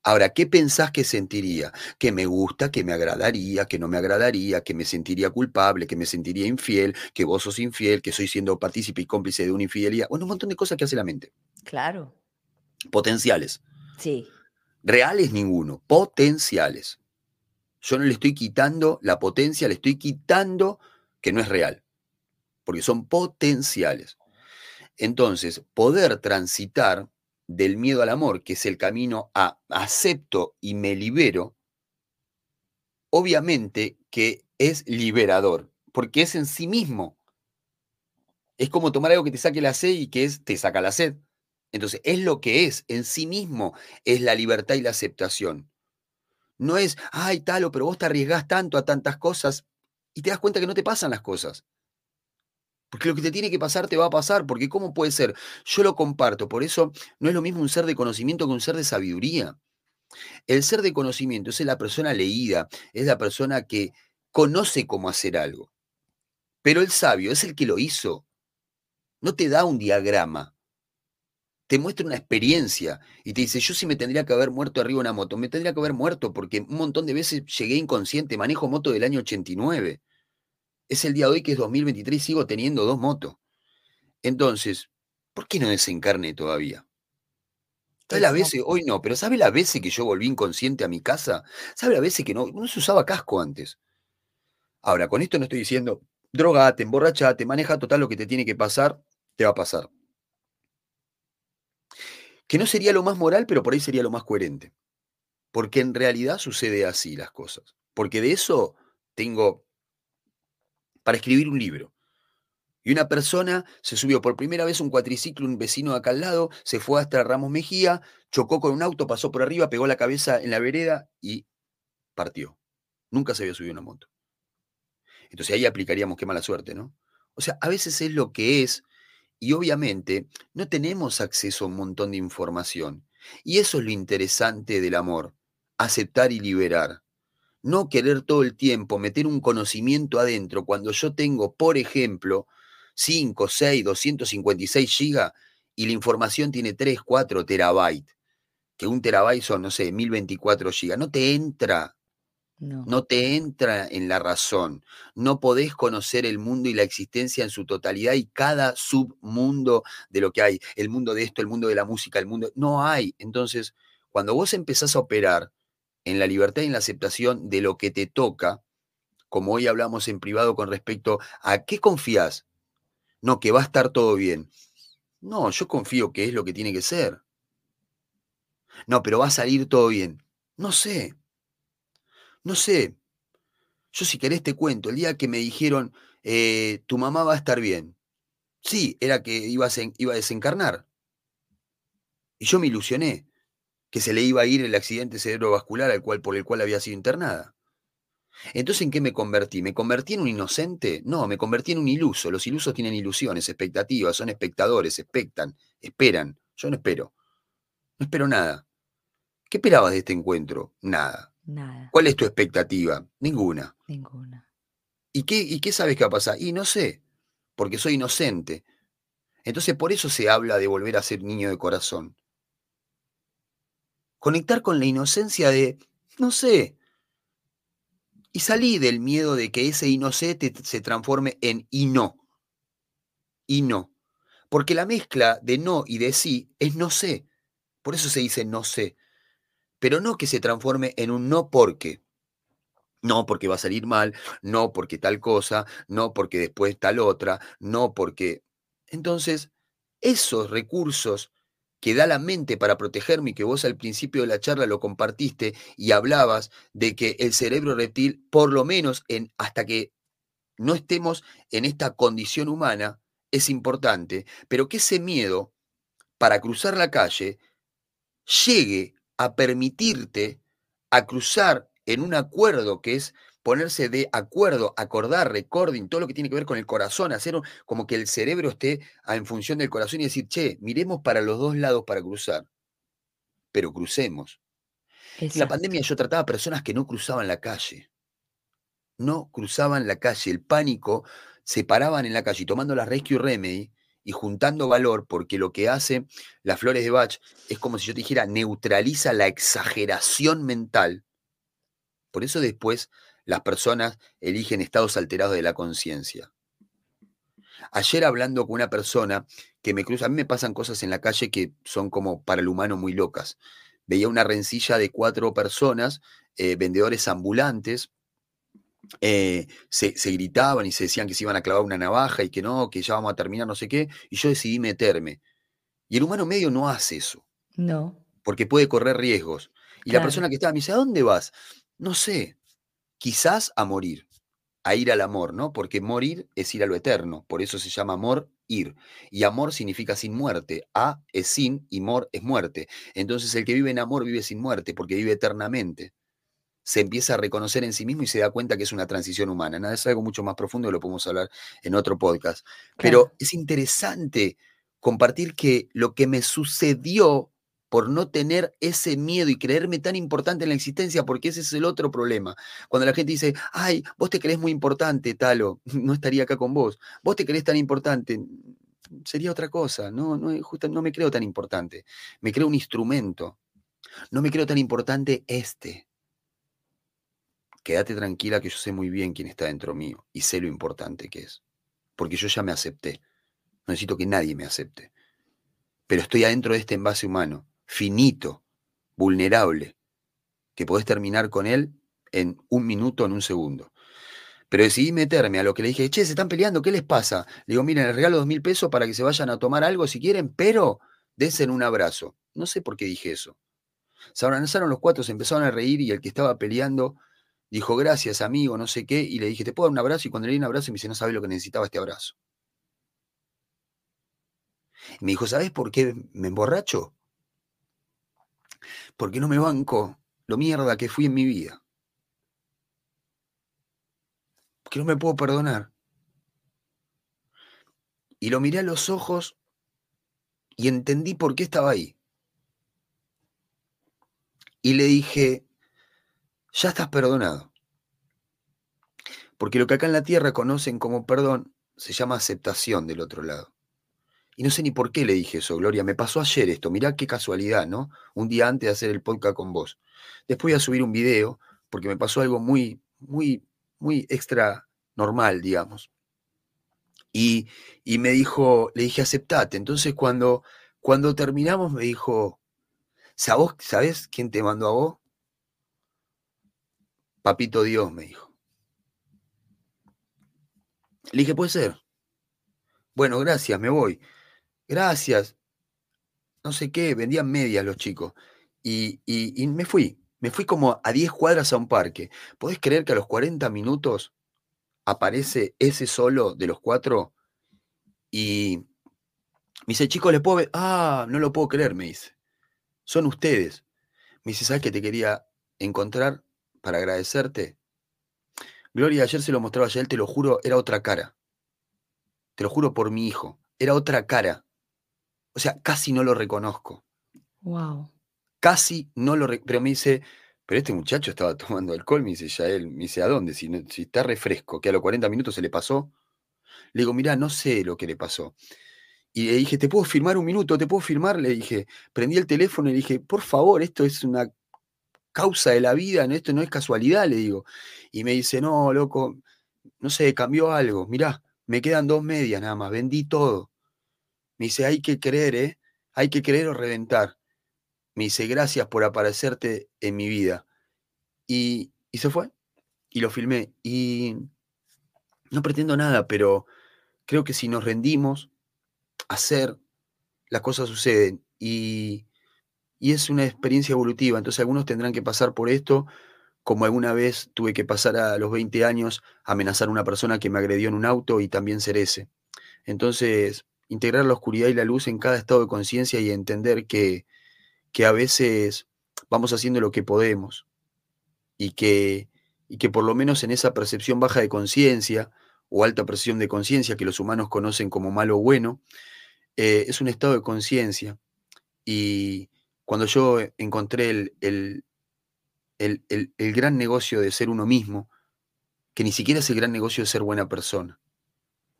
S2: Ahora, ¿qué pensás que sentiría? Que me gusta, que me agradaría, que no me agradaría, que me sentiría culpable, que me sentiría infiel, que vos sos infiel, que soy siendo partícipe y cómplice de una infidelidad. Bueno, un montón de cosas que hace la mente.
S1: Claro.
S2: Potenciales.
S1: Sí.
S2: Reales ninguno, potenciales. Yo no le estoy quitando la potencia, le estoy quitando que no es real, porque son potenciales. Entonces, poder transitar del miedo al amor, que es el camino a acepto y me libero, obviamente que es liberador, porque es en sí mismo. Es como tomar algo que te saque la sed y que es, te saca la sed. Entonces, es lo que es, en sí mismo, es la libertad y la aceptación. No es, ay, talo, pero vos te arriesgás tanto a tantas cosas y te das cuenta que no te pasan las cosas. Porque lo que te tiene que pasar te va a pasar, porque ¿cómo puede ser? Yo lo comparto, por eso no es lo mismo un ser de conocimiento que un ser de sabiduría. El ser de conocimiento es la persona leída, es la persona que conoce cómo hacer algo. Pero el sabio es el que lo hizo. No te da un diagrama, te muestra una experiencia y te dice, yo sí me tendría que haber muerto arriba de una moto, me tendría que haber muerto porque un montón de veces llegué inconsciente, manejo moto del año 89 es el día de hoy que es 2023 y sigo teniendo dos motos. Entonces, ¿por qué no desencarné todavía? ¿Sabe las veces? Hoy no, pero ¿sabe las veces que yo volví inconsciente a mi casa? ¿Sabe las veces que no, no se usaba casco antes? Ahora, con esto no estoy diciendo, drogate, emborrachate, maneja total lo que te tiene que pasar, te va a pasar. Que no sería lo más moral, pero por ahí sería lo más coherente. Porque en realidad sucede así las cosas. Porque de eso tengo para escribir un libro. Y una persona se subió por primera vez un cuatriciclo, un vecino acá al lado, se fue hasta Ramos Mejía, chocó con un auto, pasó por arriba, pegó la cabeza en la vereda y partió. Nunca se había subido una moto. Entonces ahí aplicaríamos qué mala suerte, ¿no? O sea, a veces es lo que es y obviamente no tenemos acceso a un montón de información. Y eso es lo interesante del amor, aceptar y liberar no querer todo el tiempo meter un conocimiento adentro cuando yo tengo, por ejemplo, 5, 6, 256 gigas y la información tiene 3, 4 terabytes, que un terabyte son, no sé, 1024 gigas, no te entra, no. no te entra en la razón, no podés conocer el mundo y la existencia en su totalidad y cada submundo de lo que hay, el mundo de esto, el mundo de la música, el mundo, no hay. Entonces, cuando vos empezás a operar, en la libertad y en la aceptación de lo que te toca, como hoy hablamos en privado con respecto a qué confías. No, que va a estar todo bien. No, yo confío que es lo que tiene que ser. No, pero va a salir todo bien. No sé. No sé. Yo si querés te cuento, el día que me dijeron, eh, tu mamá va a estar bien. Sí, era que iba a, iba a desencarnar. Y yo me ilusioné que se le iba a ir el accidente cerebrovascular al cual, por el cual había sido internada. Entonces, ¿en qué me convertí? ¿Me convertí en un inocente? No, me convertí en un iluso. Los ilusos tienen ilusiones, expectativas, son espectadores, expectan, esperan. Yo no espero. No espero nada. ¿Qué esperabas de este encuentro? Nada.
S1: Nada.
S2: ¿Cuál es tu expectativa? Ninguna.
S1: Ninguna.
S2: ¿Y qué, ¿Y qué sabes que va a pasar? Y no sé, porque soy inocente. Entonces, por eso se habla de volver a ser niño de corazón conectar con la inocencia de, no sé, y salí del miedo de que ese inocente se transforme en y no. Y no. Porque la mezcla de no y de sí es no sé. Por eso se dice no sé. Pero no que se transforme en un no porque. no porque va a salir mal, no porque tal cosa, no porque después tal otra, no porque... Entonces, esos recursos que da la mente para protegerme y que vos al principio de la charla lo compartiste y hablabas de que el cerebro reptil, por lo menos en, hasta que no estemos en esta condición humana, es importante, pero que ese miedo para cruzar la calle llegue a permitirte a cruzar en un acuerdo que es ponerse de acuerdo, acordar, recording, todo lo que tiene que ver con el corazón, hacer como que el cerebro esté en función del corazón y decir, che, miremos para los dos lados para cruzar, pero crucemos. En la pandemia yo trataba a personas que no cruzaban la calle, no cruzaban la calle, el pánico, se paraban en la calle tomando la Rescue Remedy y juntando valor, porque lo que hace las flores de Bach es como si yo te dijera, neutraliza la exageración mental. Por eso después las personas eligen estados alterados de la conciencia. Ayer hablando con una persona que me cruza, a mí me pasan cosas en la calle que son como para el humano muy locas. Veía una rencilla de cuatro personas, eh, vendedores ambulantes, eh, se, gritaban y se decían que se iban a clavar una navaja y que no, que ya vamos a terminar no sé qué, y yo decidí meterme. Y el humano medio no hace eso.
S1: No.
S2: Porque puede correr riesgos. Y la persona que estaba me dice, ¿a dónde vas? No sé quizás a morir, a ir al amor, ¿no? Porque morir es ir a lo eterno, por eso se llama amor, ir. Y amor significa sin muerte, a es sin y mor es muerte. Entonces el que vive en amor vive sin muerte, porque vive eternamente. Se empieza a reconocer en sí mismo y se da cuenta que es una transición humana. Nada, es algo mucho más profundo, lo podemos hablar en otro podcast. Pero es interesante compartir que lo que me sucedió por no tener ese miedo y creerme tan importante en la existencia, porque ese es el otro problema. Cuando la gente dice, ay, vos te crees muy importante, Talo, no estaría acá con vos. Vos te crees tan importante, sería otra cosa. No, no, justo, no me creo tan importante. Me creo un instrumento. No me creo tan importante este. Quédate tranquila que yo sé muy bien quién está dentro mío y sé lo importante que es. Porque yo ya me acepté. No necesito que nadie me acepte. Pero estoy adentro de este envase humano finito, vulnerable, que podés terminar con él en un minuto, en un segundo. Pero decidí meterme a lo que le dije, che, se están peleando, ¿qué les pasa? Le digo, miren, les regalo dos mil pesos para que se vayan a tomar algo si quieren, pero desen un abrazo. No sé por qué dije eso. Se abrazaron los cuatro, se empezaron a reír y el que estaba peleando dijo, gracias amigo, no sé qué, y le dije, ¿te puedo dar un abrazo? Y cuando le di un abrazo me dice, no sabe lo que necesitaba este abrazo. Me dijo, ¿sabes por qué me emborracho? Porque no me banco lo mierda que fui en mi vida. Que no me puedo perdonar. Y lo miré a los ojos y entendí por qué estaba ahí. Y le dije, ya estás perdonado. Porque lo que acá en la tierra conocen como perdón se llama aceptación del otro lado. Y no sé ni por qué le dije eso, Gloria. Me pasó ayer esto. Mirá qué casualidad, ¿no? Un día antes de hacer el podcast con vos. Después voy a subir un video porque me pasó algo muy, muy, muy extra normal, digamos. Y, y me dijo, le dije, aceptate. Entonces cuando, cuando terminamos me dijo, ¿sabes quién te mandó a vos? Papito Dios, me dijo. Le dije, puede ser. Bueno, gracias, me voy gracias, no sé qué, vendían medias los chicos. Y, me fui, me fui como a 10 cuadras a un parque. ¿Podés creer que a los 40 minutos aparece ese solo de los cuatro? Y me dice, chicos, ¿le puedo ver? Ah, no lo puedo creer, me dice. Son ustedes. Me dice, ¿sabes qué te quería encontrar para agradecerte? Gloria, ayer se lo mostraba a él, te lo juro, era otra cara. Te lo juro por mi hijo, era otra cara. O sea, casi no lo reconozco.
S1: Wow.
S2: Casi no lo Pero me dice, pero este muchacho estaba tomando alcohol, me dice ya él, me dice, ¿a dónde? Si, si está refresco, que a los 40 minutos se le pasó. Le digo, mirá, no sé lo que le pasó. Y le dije, ¿te puedo firmar un minuto? ¿Te puedo firmar? Le dije, prendí el teléfono y le dije, por favor, esto es una causa de la vida, esto no es casualidad, le digo. Y me dice, no, loco, no sé, cambió algo. Mirá, me quedan dos medias nada más, vendí todo. Me dice, hay que creer, ¿eh? Hay que creer o reventar. Me dice, gracias por aparecerte en mi vida. Y, se fue. y lo filmé. Y no pretendo nada, pero creo que si nos rendimos hacer, las cosas suceden. Y, y es una experiencia evolutiva. Entonces algunos tendrán que pasar por esto, como alguna vez tuve que pasar a los 20 años a amenazar a una persona que me agredió en un auto y también ser ese. Entonces, integrar la oscuridad y la luz en cada estado de conciencia y entender que, que a veces vamos haciendo lo que podemos y que, y que por lo menos en esa percepción baja de conciencia o alta percepción de conciencia que los humanos conocen como malo o bueno, eh, es un estado de conciencia. Y cuando yo encontré el, el, el, gran negocio de ser uno mismo, que ni siquiera es el gran negocio de ser buena persona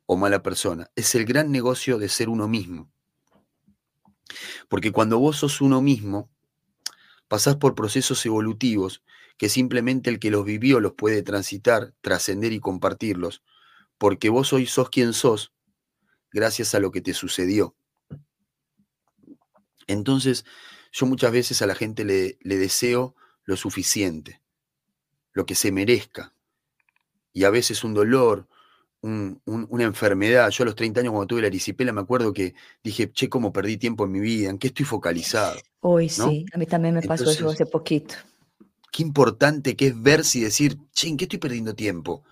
S2: o mala persona, es el gran negocio de ser uno mismo. Porque cuando vos sos uno mismo, pasás por procesos evolutivos que simplemente el que los vivió los puede transitar, trascender y compartirlos, porque vos hoy sos quien sos gracias a lo que te sucedió. Entonces, yo muchas veces a la gente le, le deseo lo suficiente, lo que se merezca. Y a veces un dolor, una enfermedad. Yo a los 30 años cuando tuve la erisipela me acuerdo que dije, che, cómo perdí tiempo en mi vida, en qué estoy focalizado.
S1: Hoy sí, a mí también me pasó eso hace poquito.
S2: Qué importante que es verse y decir, che, ¿en qué estoy perdiendo tiempo?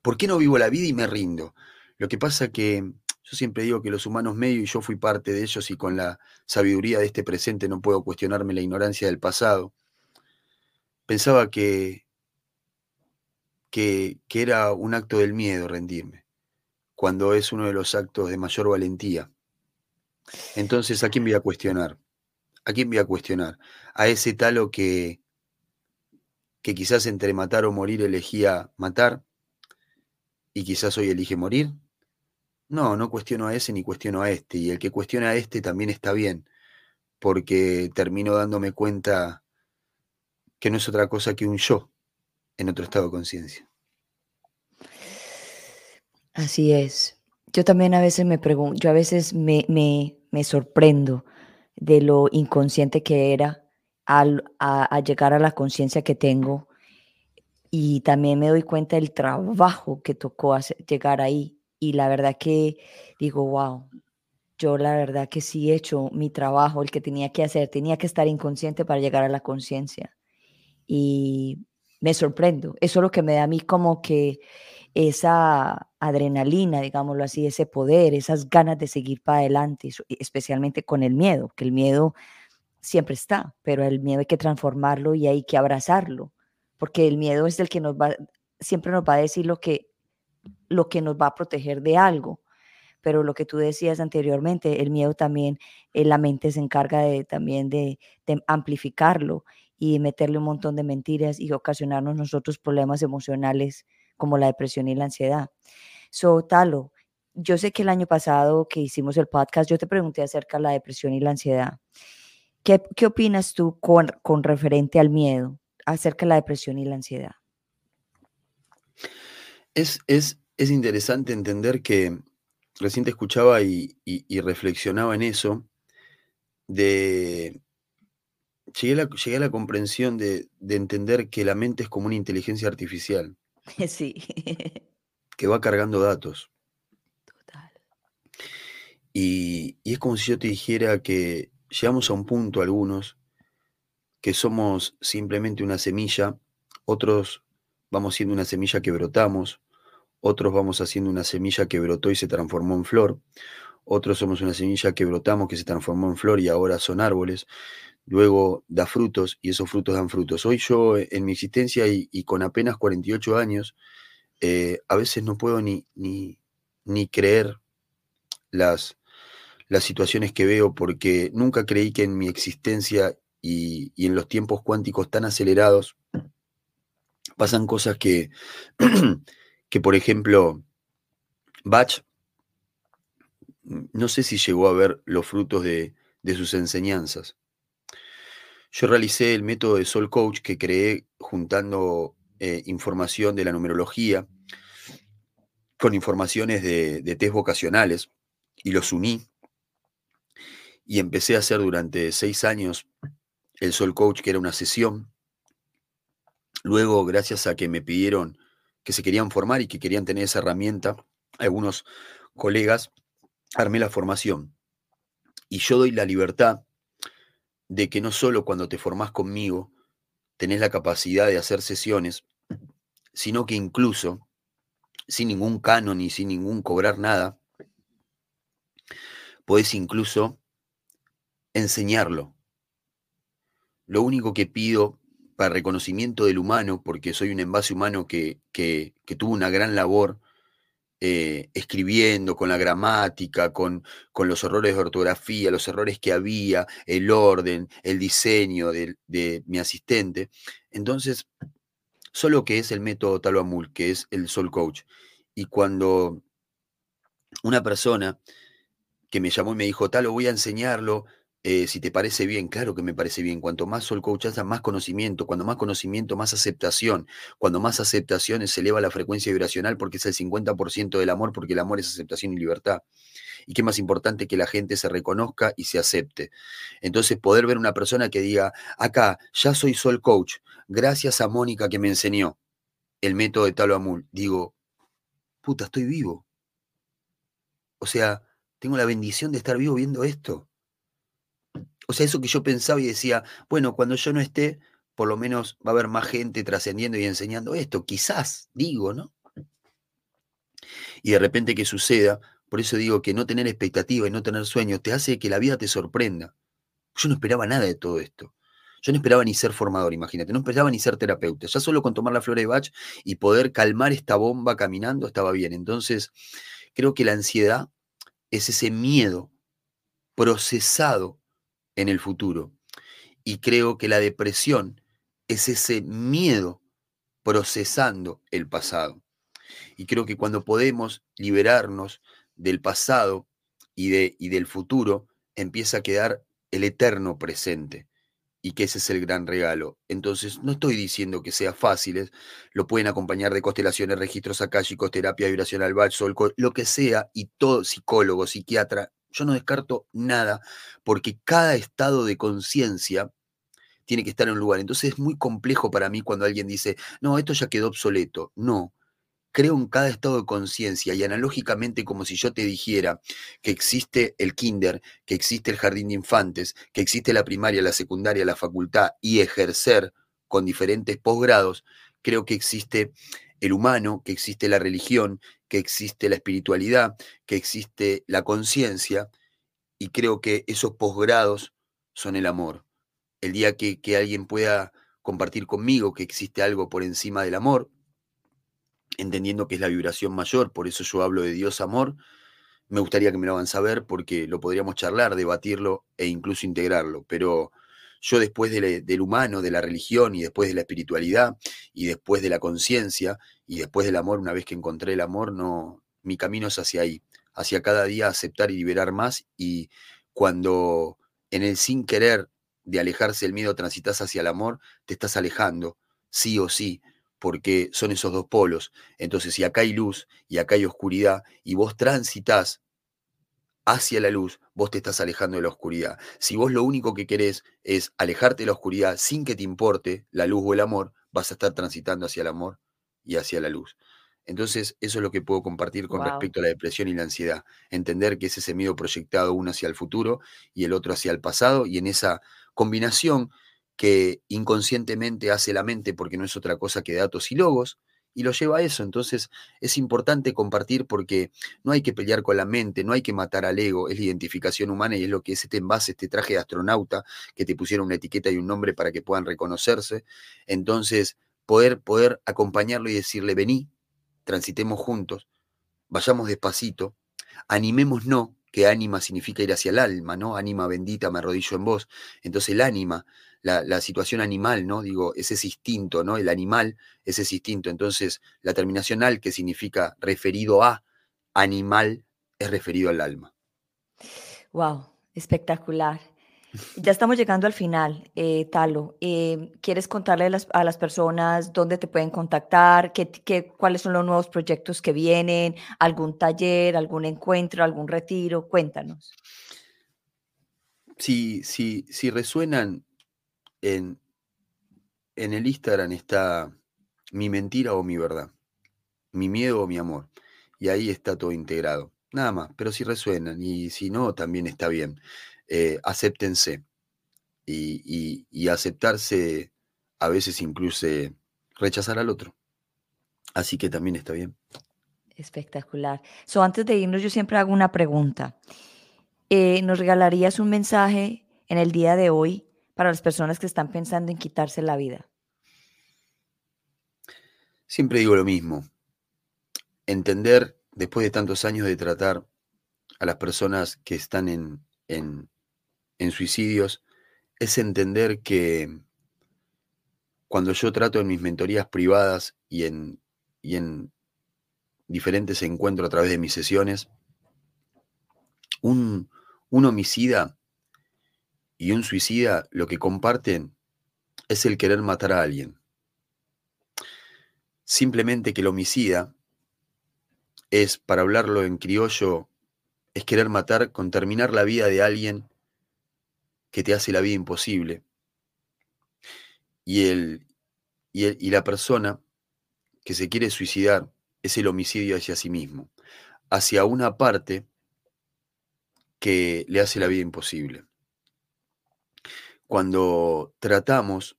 S2: ¿Por qué no vivo la vida y me rindo? Lo que pasa que yo siempre digo que los humanos medios, y yo fui parte de ellos y con la sabiduría de este presente no puedo cuestionarme la ignorancia del pasado, pensaba que que, era un acto del miedo rendirme, cuando es uno de los actos de mayor valentía. Entonces, ¿a quién voy a cuestionar? ¿A quién voy a cuestionar? A ese talo que, que quizás entre matar o morir elegía matar y quizás hoy elige morir. No, no cuestiono a ese ni cuestiono a este. Y el que cuestiona a este también está bien, porque termino dándome cuenta que no es otra cosa que un yo en otro estado de conciencia.
S1: Así es. Yo también a veces me pregunto, yo a veces me, sorprendo de lo inconsciente que era al, a, llegar a la conciencia que tengo y también me doy cuenta del trabajo que tocó llegar ahí y la verdad que digo, wow, yo la verdad que sí he hecho mi trabajo, el que tenía que hacer, tenía que estar inconsciente para llegar a la conciencia. Y me sorprendo. Eso es lo que me da a mí como que esa adrenalina, digámoslo así, ese poder, esas ganas de seguir para adelante, especialmente con el miedo, que el miedo siempre está, pero el miedo hay que transformarlo y hay que abrazarlo, porque el miedo es el que nos va, siempre nos va a decir lo que, lo que nos va a proteger de algo. Pero lo que tú decías anteriormente, el miedo también, eh, la mente se encarga de, también de amplificarlo y meterle un montón de mentiras y ocasionarnos nosotros problemas emocionales como la depresión y la ansiedad. So, Talo, yo sé que el año pasado que hicimos el podcast, yo te pregunté acerca de la depresión y la ansiedad. ¿Qué, qué opinas tú con, con referente al miedo acerca de la depresión y la ansiedad?
S2: Es, es, es interesante entender que recién escuchaba y reflexionaba en eso, de, llegué a la, comprensión de, entender que la mente es como una inteligencia artificial.
S1: Sí.
S2: que va cargando datos. Total. Y, y, es como si yo te dijera que llegamos a un punto algunos que somos simplemente una semilla, otros vamos siendo una semilla que brotamos, otros vamos haciendo una semilla que brotó y se transformó en flor, otros somos una semilla que brotamos, que se transformó en flor y ahora son árboles luego da frutos y esos frutos dan frutos. Hoy yo en mi existencia y, con apenas 48 años, eh, a veces no puedo ni, ni, ni creer las, las situaciones que veo porque nunca creí que en mi existencia y, y en los tiempos cuánticos tan acelerados pasan cosas que, que por ejemplo, Bach, no sé si llegó a ver los frutos de, de sus enseñanzas. Yo realicé el método de Soul Coach que creé juntando eh, información de la numerología con informaciones de, de test vocacionales y los uní y empecé a hacer durante seis años el Soul Coach, que era una sesión Luego, gracias a que me pidieron que se querían formar y que querían tener esa herramienta, algunos colegas, armé la formación. Y yo doy la libertad de que no solo cuando te formás conmigo tenés la capacidad de hacer sesiones, sino que incluso, sin ningún canon y sin ningún cobrar nada, podés incluso enseñarlo. Lo único que pido para reconocimiento del humano, porque soy un envase humano que, que, tuvo una gran labor eh, escribiendo, con la gramática, con, con, los errores de ortografía, los errores que había, el orden, el diseño de, de mi asistente. Entonces, solo que es el método Talo que es el Soul Coach. Y cuando una persona que me llamó y me dijo, Talo, voy a enseñarlo, eh, si te parece bien, claro que me parece bien. Cuanto más Soul Coach hace, más conocimiento. Cuando más conocimiento, más aceptación. Cuando más aceptación se eleva la frecuencia vibracional porque es el 50% del amor, porque el amor es aceptación y libertad. Y qué más importante que la gente se reconozca y se acepte. Entonces, poder ver una persona que diga, acá, ya soy Soul Coach, gracias a Mónica que me enseñó el método de Talo Amul. Digo, puta, estoy vivo. O sea, tengo la bendición de estar vivo viendo esto. O sea, eso que yo pensaba y decía, bueno, cuando yo no esté, por lo menos va a haber más gente trascendiendo y enseñando esto. Quizás, digo, ¿no? Y de repente que suceda, por eso digo que no tener expectativa y no tener sueños te hace que la vida te sorprenda. Yo no esperaba nada de todo esto. Yo no esperaba ni ser formador, imagínate, no esperaba ni ser terapeuta. Ya solo con tomar la flor de Bach y poder calmar esta bomba caminando estaba bien. Entonces, creo que la ansiedad es ese miedo procesado en el futuro. Y creo que la depresión es ese miedo procesando el pasado. Y creo que cuando podemos liberarnos del pasado y, de, y del futuro, empieza a quedar el eterno presente. Y que ese es el gran regalo. Entonces, no estoy diciendo que sea fácil, lo pueden acompañar de constelaciones, registros akáshicos, terapia vibracional, sol, lo que sea, y todo psicólogo, psiquiatra, yo no descarto nada, porque cada estado de conciencia tiene que estar en un lugar. Entonces es muy complejo para mí cuando alguien dice, no, esto ya quedó obsoleto. No, creo en cada estado de conciencia y analógicamente como si yo te dijera que existe el kinder, que existe el jardín de infantes, que existe la primaria, la secundaria, la facultad y ejercer con diferentes posgrados, creo que existe el humano, que existe la religión, que existe la espiritualidad, que existe la conciencia, y creo que esos posgrados son el amor. El día que, que, alguien pueda compartir conmigo que existe algo por encima del amor, entendiendo que es la vibración mayor, por eso yo hablo de Dios amor, me gustaría que me lo hagan saber porque lo podríamos charlar, debatirlo e incluso integrarlo, pero yo después del humano, de la religión y después de la espiritualidad y después de la conciencia y después del amor, una vez que encontré el amor, no, mi camino es hacia ahí, hacia cada día aceptar y liberar más y cuando en el sin querer de alejarse del miedo transitas hacia el amor, te estás alejando, sí o sí, porque son esos dos polos. Entonces, si acá hay luz y acá hay oscuridad y vos transitas hacia la luz, vos te estás alejando de la oscuridad. Si vos lo único que querés es alejarte de la oscuridad sin que te importe la luz o el amor, vas a estar transitando hacia el amor y hacia la luz. Entonces, eso es lo que puedo compartir con respecto a la depresión y la ansiedad. Entender que es ese miedo proyectado uno hacia el futuro y el otro hacia el pasado, y en esa combinación que inconscientemente hace la mente, porque no es otra cosa que datos y logos, y lo lleva a eso. Entonces es importante compartir porque no hay que pelear con la mente, no hay que matar al ego, es la identificación humana y es lo que es este envase, este traje de astronauta que te pusieron una etiqueta y un nombre para que puedan reconocerse. Entonces, poder, poder acompañarlo y decirle, vení, transitemos juntos, vayamos despacito, animémonos, que ánima significa ir hacia el alma, ¿no? Ánima bendita, me arrodillo en vos. Entonces el ánima la, situación animal, ¿no? Digo, es ese instinto, ¿no? El animal es ese instinto. Entonces, la terminación al, que significa referido a animal, es referido al alma.
S1: Wow, espectacular. Ya estamos llegando al final, eh, Talo. Eh, ¿Quieres contarle a las, personas dónde te pueden contactar? Qué, qué, ¿Cuáles son los nuevos proyectos que vienen? ¿Algún taller, algún encuentro, algún retiro? Cuéntanos.
S2: Si, si, si resuenan en, en el Instagram está mi mentira o mi verdad, mi miedo o mi amor. Y ahí está todo integrado. Nada más, pero si resuenan y si no, también está bien. Eh, acéptense. Y, aceptarse a veces incluye rechazar al otro. Así que también está bien.
S1: Espectacular. So, antes de irnos, yo siempre hago una pregunta. Eh, ¿Nos regalarías un mensaje en el día de hoy para las personas que están pensando en quitarse la vida?
S2: Siempre digo lo mismo. Entender, después de tantos años de tratar a las personas que están en, en, en suicidios, es entender que cuando yo trato en mis mentorías privadas y en, y en diferentes encuentros a través de mis sesiones, un, un homicida y un suicida lo que comparten es el querer matar a alguien. Simplemente que el homicida es, para hablarlo en criollo, es querer matar con terminar la vida de alguien que te hace la vida imposible. Y, el, y, y la persona que se quiere suicidar es el homicidio hacia sí mismo, hacia una parte que le hace la vida imposible. Cuando tratamos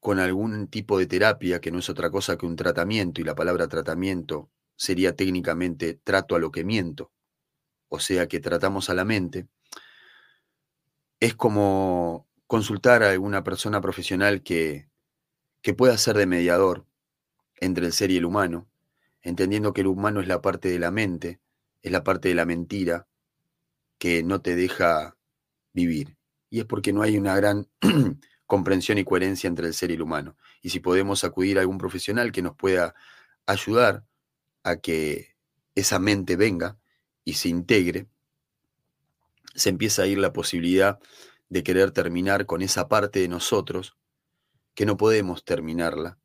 S2: con algún tipo de terapia, que no es otra cosa que un tratamiento, y la palabra tratamiento sería técnicamente trato a lo que miento, o sea que tratamos a la mente, es como consultar a alguna persona profesional que, que pueda ser de mediador entre el ser y el humano, entendiendo que el humano es la parte de la mente, es la parte de la mentira que no te deja vivir. Y es porque no hay una gran comprensión y coherencia entre el ser y el humano. Y si podemos acudir a algún profesional que nos pueda ayudar a que esa mente venga y se integre, se empieza a ir la posibilidad de querer terminar con esa parte de nosotros que no podemos terminarla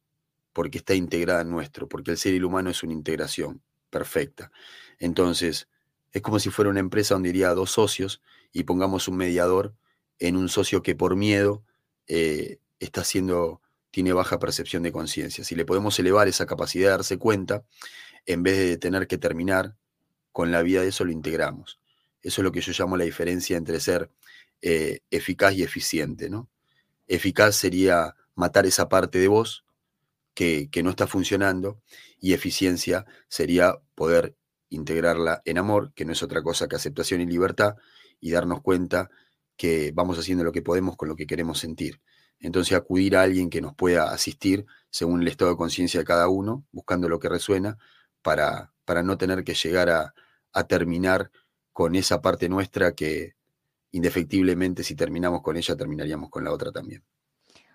S2: porque está integrada en nuestro, porque el ser y el humano es una integración perfecta. Entonces, es como si fuera una empresa donde iría dos socios y pongamos un mediador en un socio que por miedo eh, está haciendo, tiene baja percepción de conciencia. Si le podemos elevar esa capacidad de darse cuenta, en vez de tener que terminar con la vida de eso, lo integramos. Eso es lo que yo llamo la diferencia entre ser eh, eficaz y eficiente. ¿no? Eficaz sería matar esa parte de vos que, que no está funcionando y eficiencia sería poder integrarla en amor, que no es otra cosa que aceptación y libertad, y darnos cuenta que vamos haciendo lo que podemos con lo que queremos sentir. Entonces acudir a alguien que nos pueda asistir según el estado de conciencia de cada uno, buscando lo que resuena, para, para no tener que llegar a, a terminar con esa parte nuestra que indefectiblemente si terminamos con ella, terminaríamos con la otra también.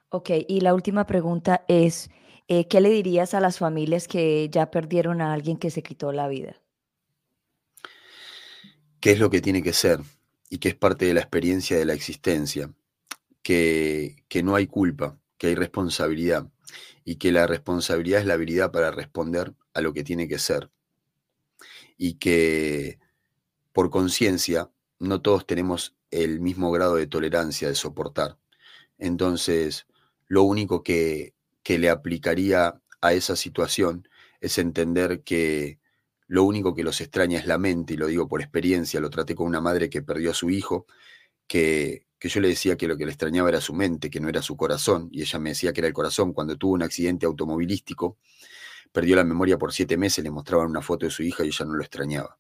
S1: Ok, y la última pregunta es, eh, ¿qué le dirías a las familias que ya perdieron a alguien que se quitó la vida?
S2: ¿Qué es lo que tiene que ser? Y que es parte de la experiencia de la existencia. Que, que no hay culpa, que hay responsabilidad. Y que la responsabilidad es la habilidad para responder a lo que tiene que ser. Y que por conciencia no todos tenemos el mismo grado de tolerancia, de soportar. Entonces, lo único que, que le aplicaría a esa situación es entender que lo único que los extraña es la mente, y lo digo por experiencia, lo traté con una madre que perdió a su hijo, que, que yo le decía que lo que le extrañaba era su mente, que no era su corazón, y ella me decía que era el corazón. Cuando tuvo un accidente automovilístico, perdió la memoria por siete meses, le mostraban una foto de su hija y ella no lo extrañaba.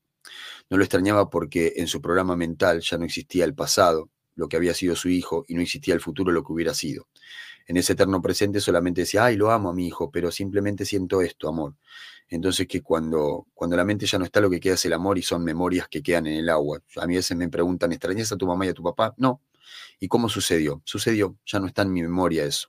S2: No lo extrañaba porque en su programa mental ya no existía el pasado, lo que había sido su hijo, y no existía el futuro, lo que hubiera sido. En ese eterno presente solamente decía, ay, lo amo a mi hijo, pero simplemente siento esto, amor. Entonces que cuando, cuando la mente ya no está, lo que queda es el amor y son memorias que quedan en el agua. A mí a veces me preguntan, ¿extrañas a tu mamá y a tu papá? No. ¿Y cómo sucedió? Sucedió, ya no está en mi memoria eso.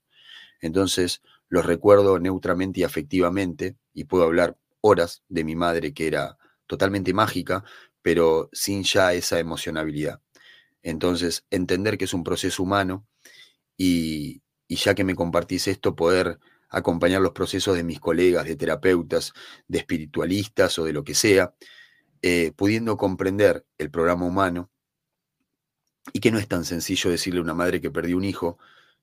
S2: Entonces los recuerdo neutramente y afectivamente y puedo hablar horas de mi madre que era totalmente mágica, pero sin ya esa emocionabilidad. Entonces, entender que es un proceso humano y, ya que me compartís esto, poder acompañar los procesos de mis colegas, de terapeutas, de espiritualistas o de lo que sea, eh, pudiendo comprender el programa humano y que no es tan sencillo decirle a una madre que perdió un hijo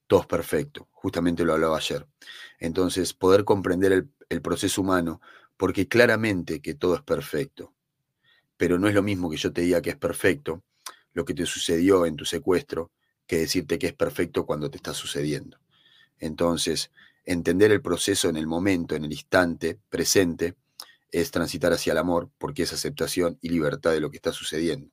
S2: todo es perfecto. Justamente lo hablaba ayer. Entonces, poder comprender el, el proceso humano, porque claramente que todo es perfecto, pero no es lo mismo que yo te diga que es perfecto lo que te sucedió en tu secuestro que decirte que es perfecto cuando te está sucediendo. Entonces, entender el proceso en el momento, en el instante presente, es transitar hacia el amor, porque es aceptación y libertad de lo que está sucediendo.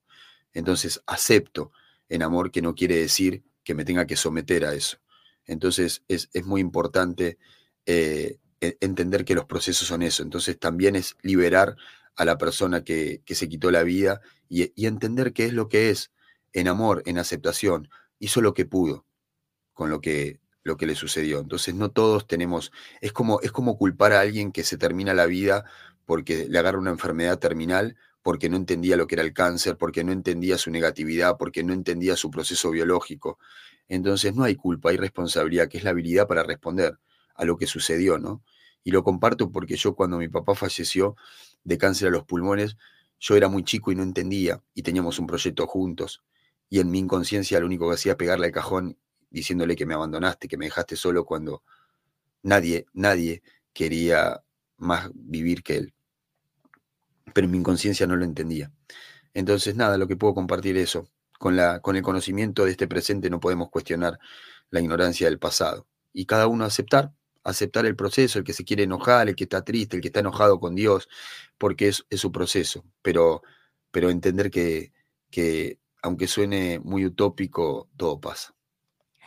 S2: Entonces, acepto en amor que no quiere decir que me tenga que someter a eso. Entonces, es, muy importante eh, e, entender que los procesos son eso. Entonces, también es liberar a la persona que, se quitó la vida y entender qué es lo que es en amor, en aceptación. Hizo lo que pudo con lo que lo que le sucedió. Entonces no todos tenemos, es como, es como culpar a alguien que se termina la vida porque le agarra una enfermedad terminal, porque no entendía lo que era el cáncer, porque no entendía su negatividad, porque no entendía su proceso biológico. Entonces no hay culpa, hay responsabilidad, que es la habilidad para responder a lo que sucedió, ¿no? Y lo comparto porque yo cuando mi papá falleció de cáncer a los pulmones, yo era muy chico y no entendía, y teníamos un proyecto juntos, y en mi inconsciencia lo único que hacía era pegarle al cajón diciéndole que me abandonaste, que me dejaste solo cuando nadie, nadie quería más vivir que él. Pero mi inconsciencia no lo entendía. Entonces, nada, lo que puedo compartir es eso. Con, la, con el conocimiento de este presente no podemos cuestionar la ignorancia del pasado. Y cada uno aceptar, aceptar el proceso, el que se quiere enojar, el que está triste, el que está enojado con Dios, porque es, es su proceso. Pero, pero entender que, que, aunque suene muy utópico, todo pasa.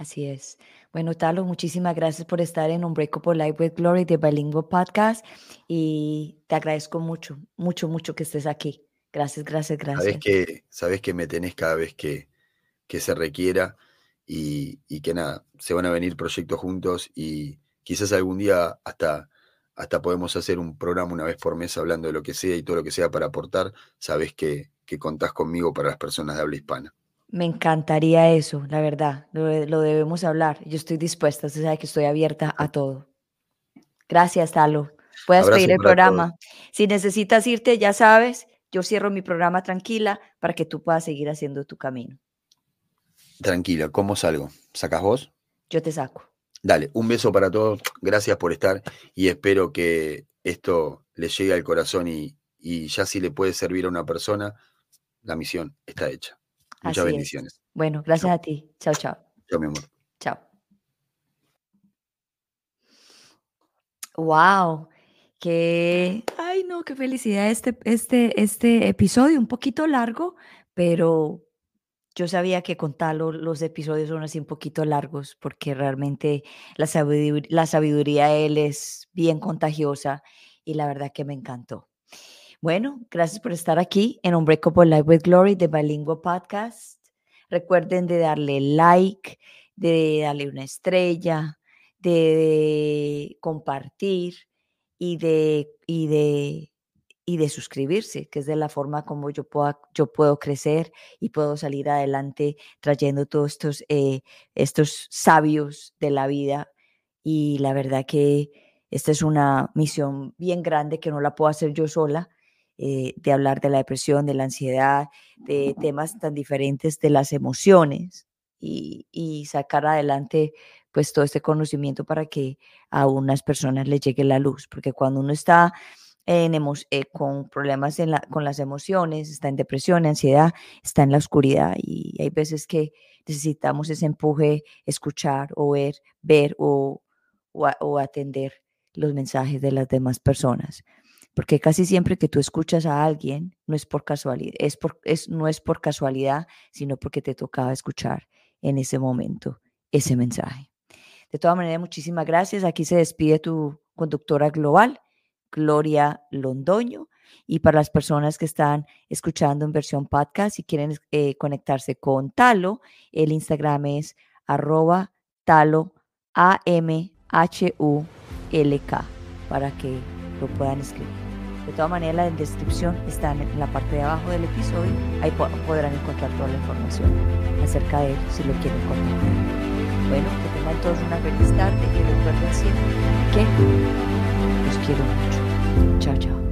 S1: Así es. Bueno, Talo, muchísimas gracias por estar en Unbreakable Life with Glory de Bilingual Podcast y te agradezco mucho, mucho, mucho que estés aquí. Gracias, gracias, gracias.
S2: Sabes que, sabes que me tenés cada vez que, que se requiera y, y, que nada, se van a venir proyectos juntos y quizás algún día hasta, hasta podemos hacer un programa una vez por mes hablando de lo que sea y todo lo que sea para aportar. Sabes que, que contás conmigo para las personas de habla hispana.
S1: Me encantaría eso, la verdad. Lo, debemos hablar. Yo estoy dispuesta, usted sabe que estoy abierta a todo. Gracias, Talo. Puedes pedir el programa. Si necesitas irte, ya sabes, yo cierro mi programa tranquila para que tú puedas seguir haciendo tu camino.
S2: Tranquila, ¿cómo salgo? ¿Sacas vos?
S1: Yo te saco.
S2: Dale, un beso para todos. Gracias por estar y espero que esto le llegue al corazón y, y ya si le puede servir a una persona, la misión está hecha. Muchas bendiciones.
S1: Bueno, gracias a ti. Chao, chao.
S2: Chao, mi amor.
S1: Chao. Wow. Qué, ay no, qué felicidad este, este, este episodio, un poquito largo, pero yo sabía que con los episodios son así un poquito largos porque realmente la sabiduría, la sabiduría de él es bien contagiosa y la verdad que me encantó. Bueno, gracias por estar aquí en Unbreakable Life with Glory de Bilingual Podcast. Recuerden de darle like, de darle una estrella, de compartir y de, y de, y de suscribirse, que es de la forma como yo puedo, yo puedo crecer y puedo salir adelante trayendo todos estos, eh, estos sabios de la vida. Y la verdad que esta es una misión bien grande que no la puedo hacer yo sola eh, de hablar de la depresión, de la ansiedad, de temas tan diferentes de las emociones y, sacar adelante pues todo este conocimiento para que a unas personas les llegue la luz, porque cuando uno está en eh, con problemas en con las emociones, está en depresión, ansiedad, está en la oscuridad y hay veces que necesitamos ese empuje, escuchar o ver, ver o, o atender los mensajes de las demás personas porque casi siempre que tú escuchas a alguien no es por casualidad, es por, es, no es por casualidad, sino porque te tocaba escuchar en ese momento ese mensaje. De todas maneras, muchísimas gracias. Aquí se despide tu conductora global, Gloria Londoño. Y para las personas que están escuchando en versión podcast, si quieren eh, conectarse con Talo, el Instagram es arroba talo A-M-H-U-L-K para que lo puedan escribir. De todas maneras, la descripción está en la parte de abajo del episodio. Ahí podrán encontrar toda la información acerca de él si lo quieren contactar. Bueno, que tengan todos una feliz tarde y recuerden siempre que los quiero mucho. Chao, chao.